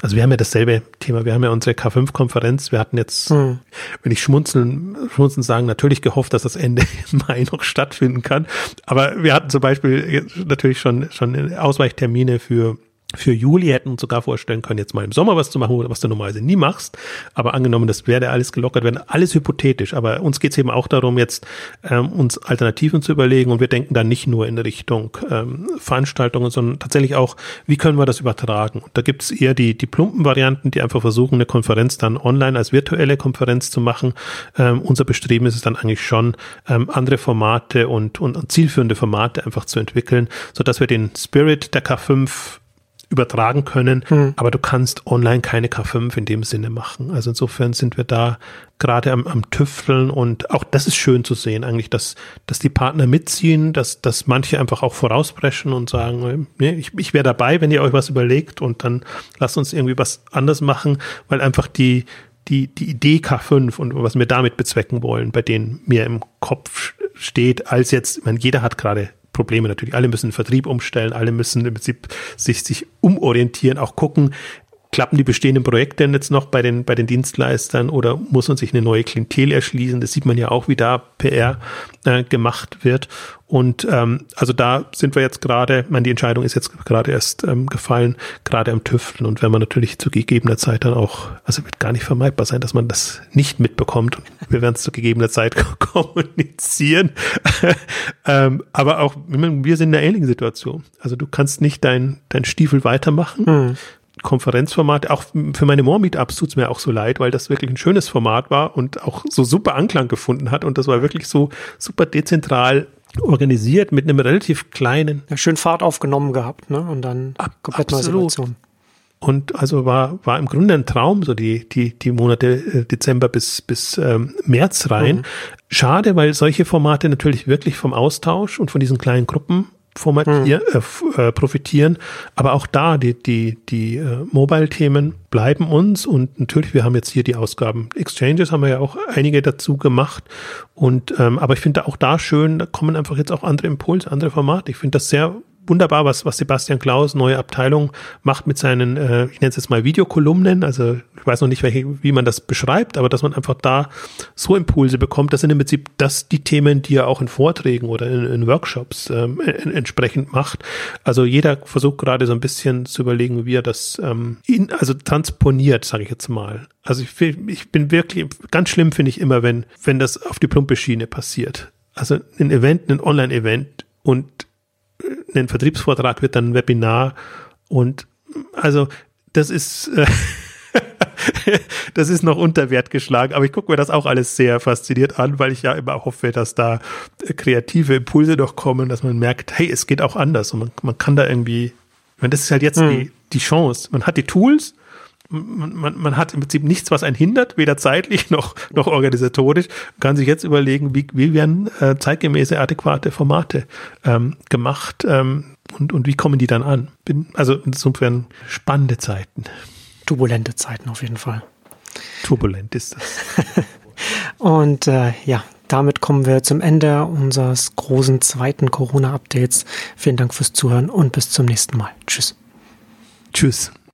Also wir haben ja dasselbe Thema. Wir haben ja unsere K5-Konferenz. Wir hatten jetzt, hm. wenn ich schmunzeln, schmunzeln sagen, natürlich gehofft, dass das Ende *laughs* Mai noch stattfinden kann. Aber wir hatten zum Beispiel natürlich schon, schon Ausweichtermine für für Juli hätten uns sogar vorstellen können, jetzt mal im Sommer was zu machen, was du normalerweise nie machst. Aber angenommen, das werde alles gelockert werden, alles hypothetisch. Aber uns geht es eben auch darum, jetzt ähm, uns Alternativen zu überlegen und wir denken dann nicht nur in Richtung ähm, Veranstaltungen, sondern tatsächlich auch, wie können wir das übertragen? Und da gibt es eher die, die plumpen Varianten, die einfach versuchen, eine Konferenz dann online als virtuelle Konferenz zu machen. Ähm, unser Bestreben ist es dann eigentlich schon, ähm, andere Formate und, und, und zielführende Formate einfach zu entwickeln, so dass wir den Spirit der K5 übertragen können, hm. aber du kannst online keine K5 in dem Sinne machen. Also insofern sind wir da gerade am, am Tüfteln und auch das ist schön zu sehen eigentlich, dass, dass die Partner mitziehen, dass, dass manche einfach auch vorausbrechen und sagen, nee, ich, ich wäre dabei, wenn ihr euch was überlegt und dann lasst uns irgendwie was anders machen, weil einfach die, die, die Idee K5 und was wir damit bezwecken wollen, bei denen mir im Kopf steht, als jetzt, ich meine, jeder hat gerade Probleme natürlich. Alle müssen den Vertrieb umstellen, alle müssen im Prinzip sich, sich umorientieren, auch gucken, klappen die bestehenden Projekte jetzt noch bei den, bei den Dienstleistern oder muss man sich eine neue Klientel erschließen? Das sieht man ja auch, wie da PR äh, gemacht wird. Und ähm, also da sind wir jetzt gerade, meine, die Entscheidung ist jetzt gerade erst ähm, gefallen, gerade am Tüfteln. Und wenn man natürlich zu gegebener Zeit dann auch, also wird gar nicht vermeidbar sein, dass man das nicht mitbekommt. Wir werden es zu gegebener Zeit *laughs* kommunizieren. *laughs* ähm, aber auch, wir sind in einer ähnlichen Situation. Also du kannst nicht dein, dein Stiefel weitermachen. Mhm Konferenzformat, auch für meine More-Meetups tut es mir auch so leid, weil das wirklich ein schönes Format war und auch so super Anklang gefunden hat und das war wirklich so super dezentral organisiert mit einem relativ kleinen. Ja, schön Fahrt aufgenommen gehabt, ne? Und dann komplett neue Situation. und also war, war im Grunde ein Traum, so die, die, die Monate äh, Dezember bis, bis ähm, März rein. Mhm. Schade, weil solche Formate natürlich wirklich vom Austausch und von diesen kleinen Gruppen formatieren, mhm. äh, äh, profitieren. Aber auch da, die, die, die äh, Mobile-Themen bleiben uns und natürlich, wir haben jetzt hier die Ausgaben Exchanges, haben wir ja auch einige dazu gemacht. Und ähm, aber ich finde auch da schön, da kommen einfach jetzt auch andere Impulse, andere Formate. Ich finde das sehr wunderbar, was, was Sebastian Klaus, neue Abteilung, macht mit seinen, äh, ich nenne es jetzt mal Videokolumnen. Also ich weiß noch nicht, welche, wie man das beschreibt, aber dass man einfach da so Impulse bekommt, das sind im Prinzip das die Themen, die er auch in Vorträgen oder in, in Workshops ähm, entsprechend macht. Also jeder versucht gerade so ein bisschen zu überlegen, wie er das ähm, in, also transponiert, sage ich jetzt mal. Also ich, ich bin wirklich, ganz schlimm finde ich immer, wenn, wenn das auf die plumpe Schiene passiert. Also ein Event, ein Online-Event und ein Vertriebsvortrag wird dann ein Webinar und also das ist äh, *laughs* das ist noch unter Wert geschlagen, aber ich gucke mir das auch alles sehr fasziniert an, weil ich ja immer hoffe, dass da kreative Impulse noch kommen, dass man merkt, hey, es geht auch anders und man, man kann da irgendwie, meine, das ist halt jetzt hm. die, die Chance. Man hat die Tools, man, man, man hat im Prinzip nichts, was einen hindert, weder zeitlich *laughs* noch, noch organisatorisch. Man kann sich jetzt überlegen, wie, wie werden äh, zeitgemäße, adäquate Formate ähm, gemacht ähm, und, und wie kommen die dann an? Bin, also insofern spannende Zeiten. Turbulente Zeiten auf jeden Fall. Turbulent ist das. *laughs* und äh, ja, damit kommen wir zum Ende unseres großen zweiten Corona-Updates. Vielen Dank fürs Zuhören und bis zum nächsten Mal. Tschüss. Tschüss.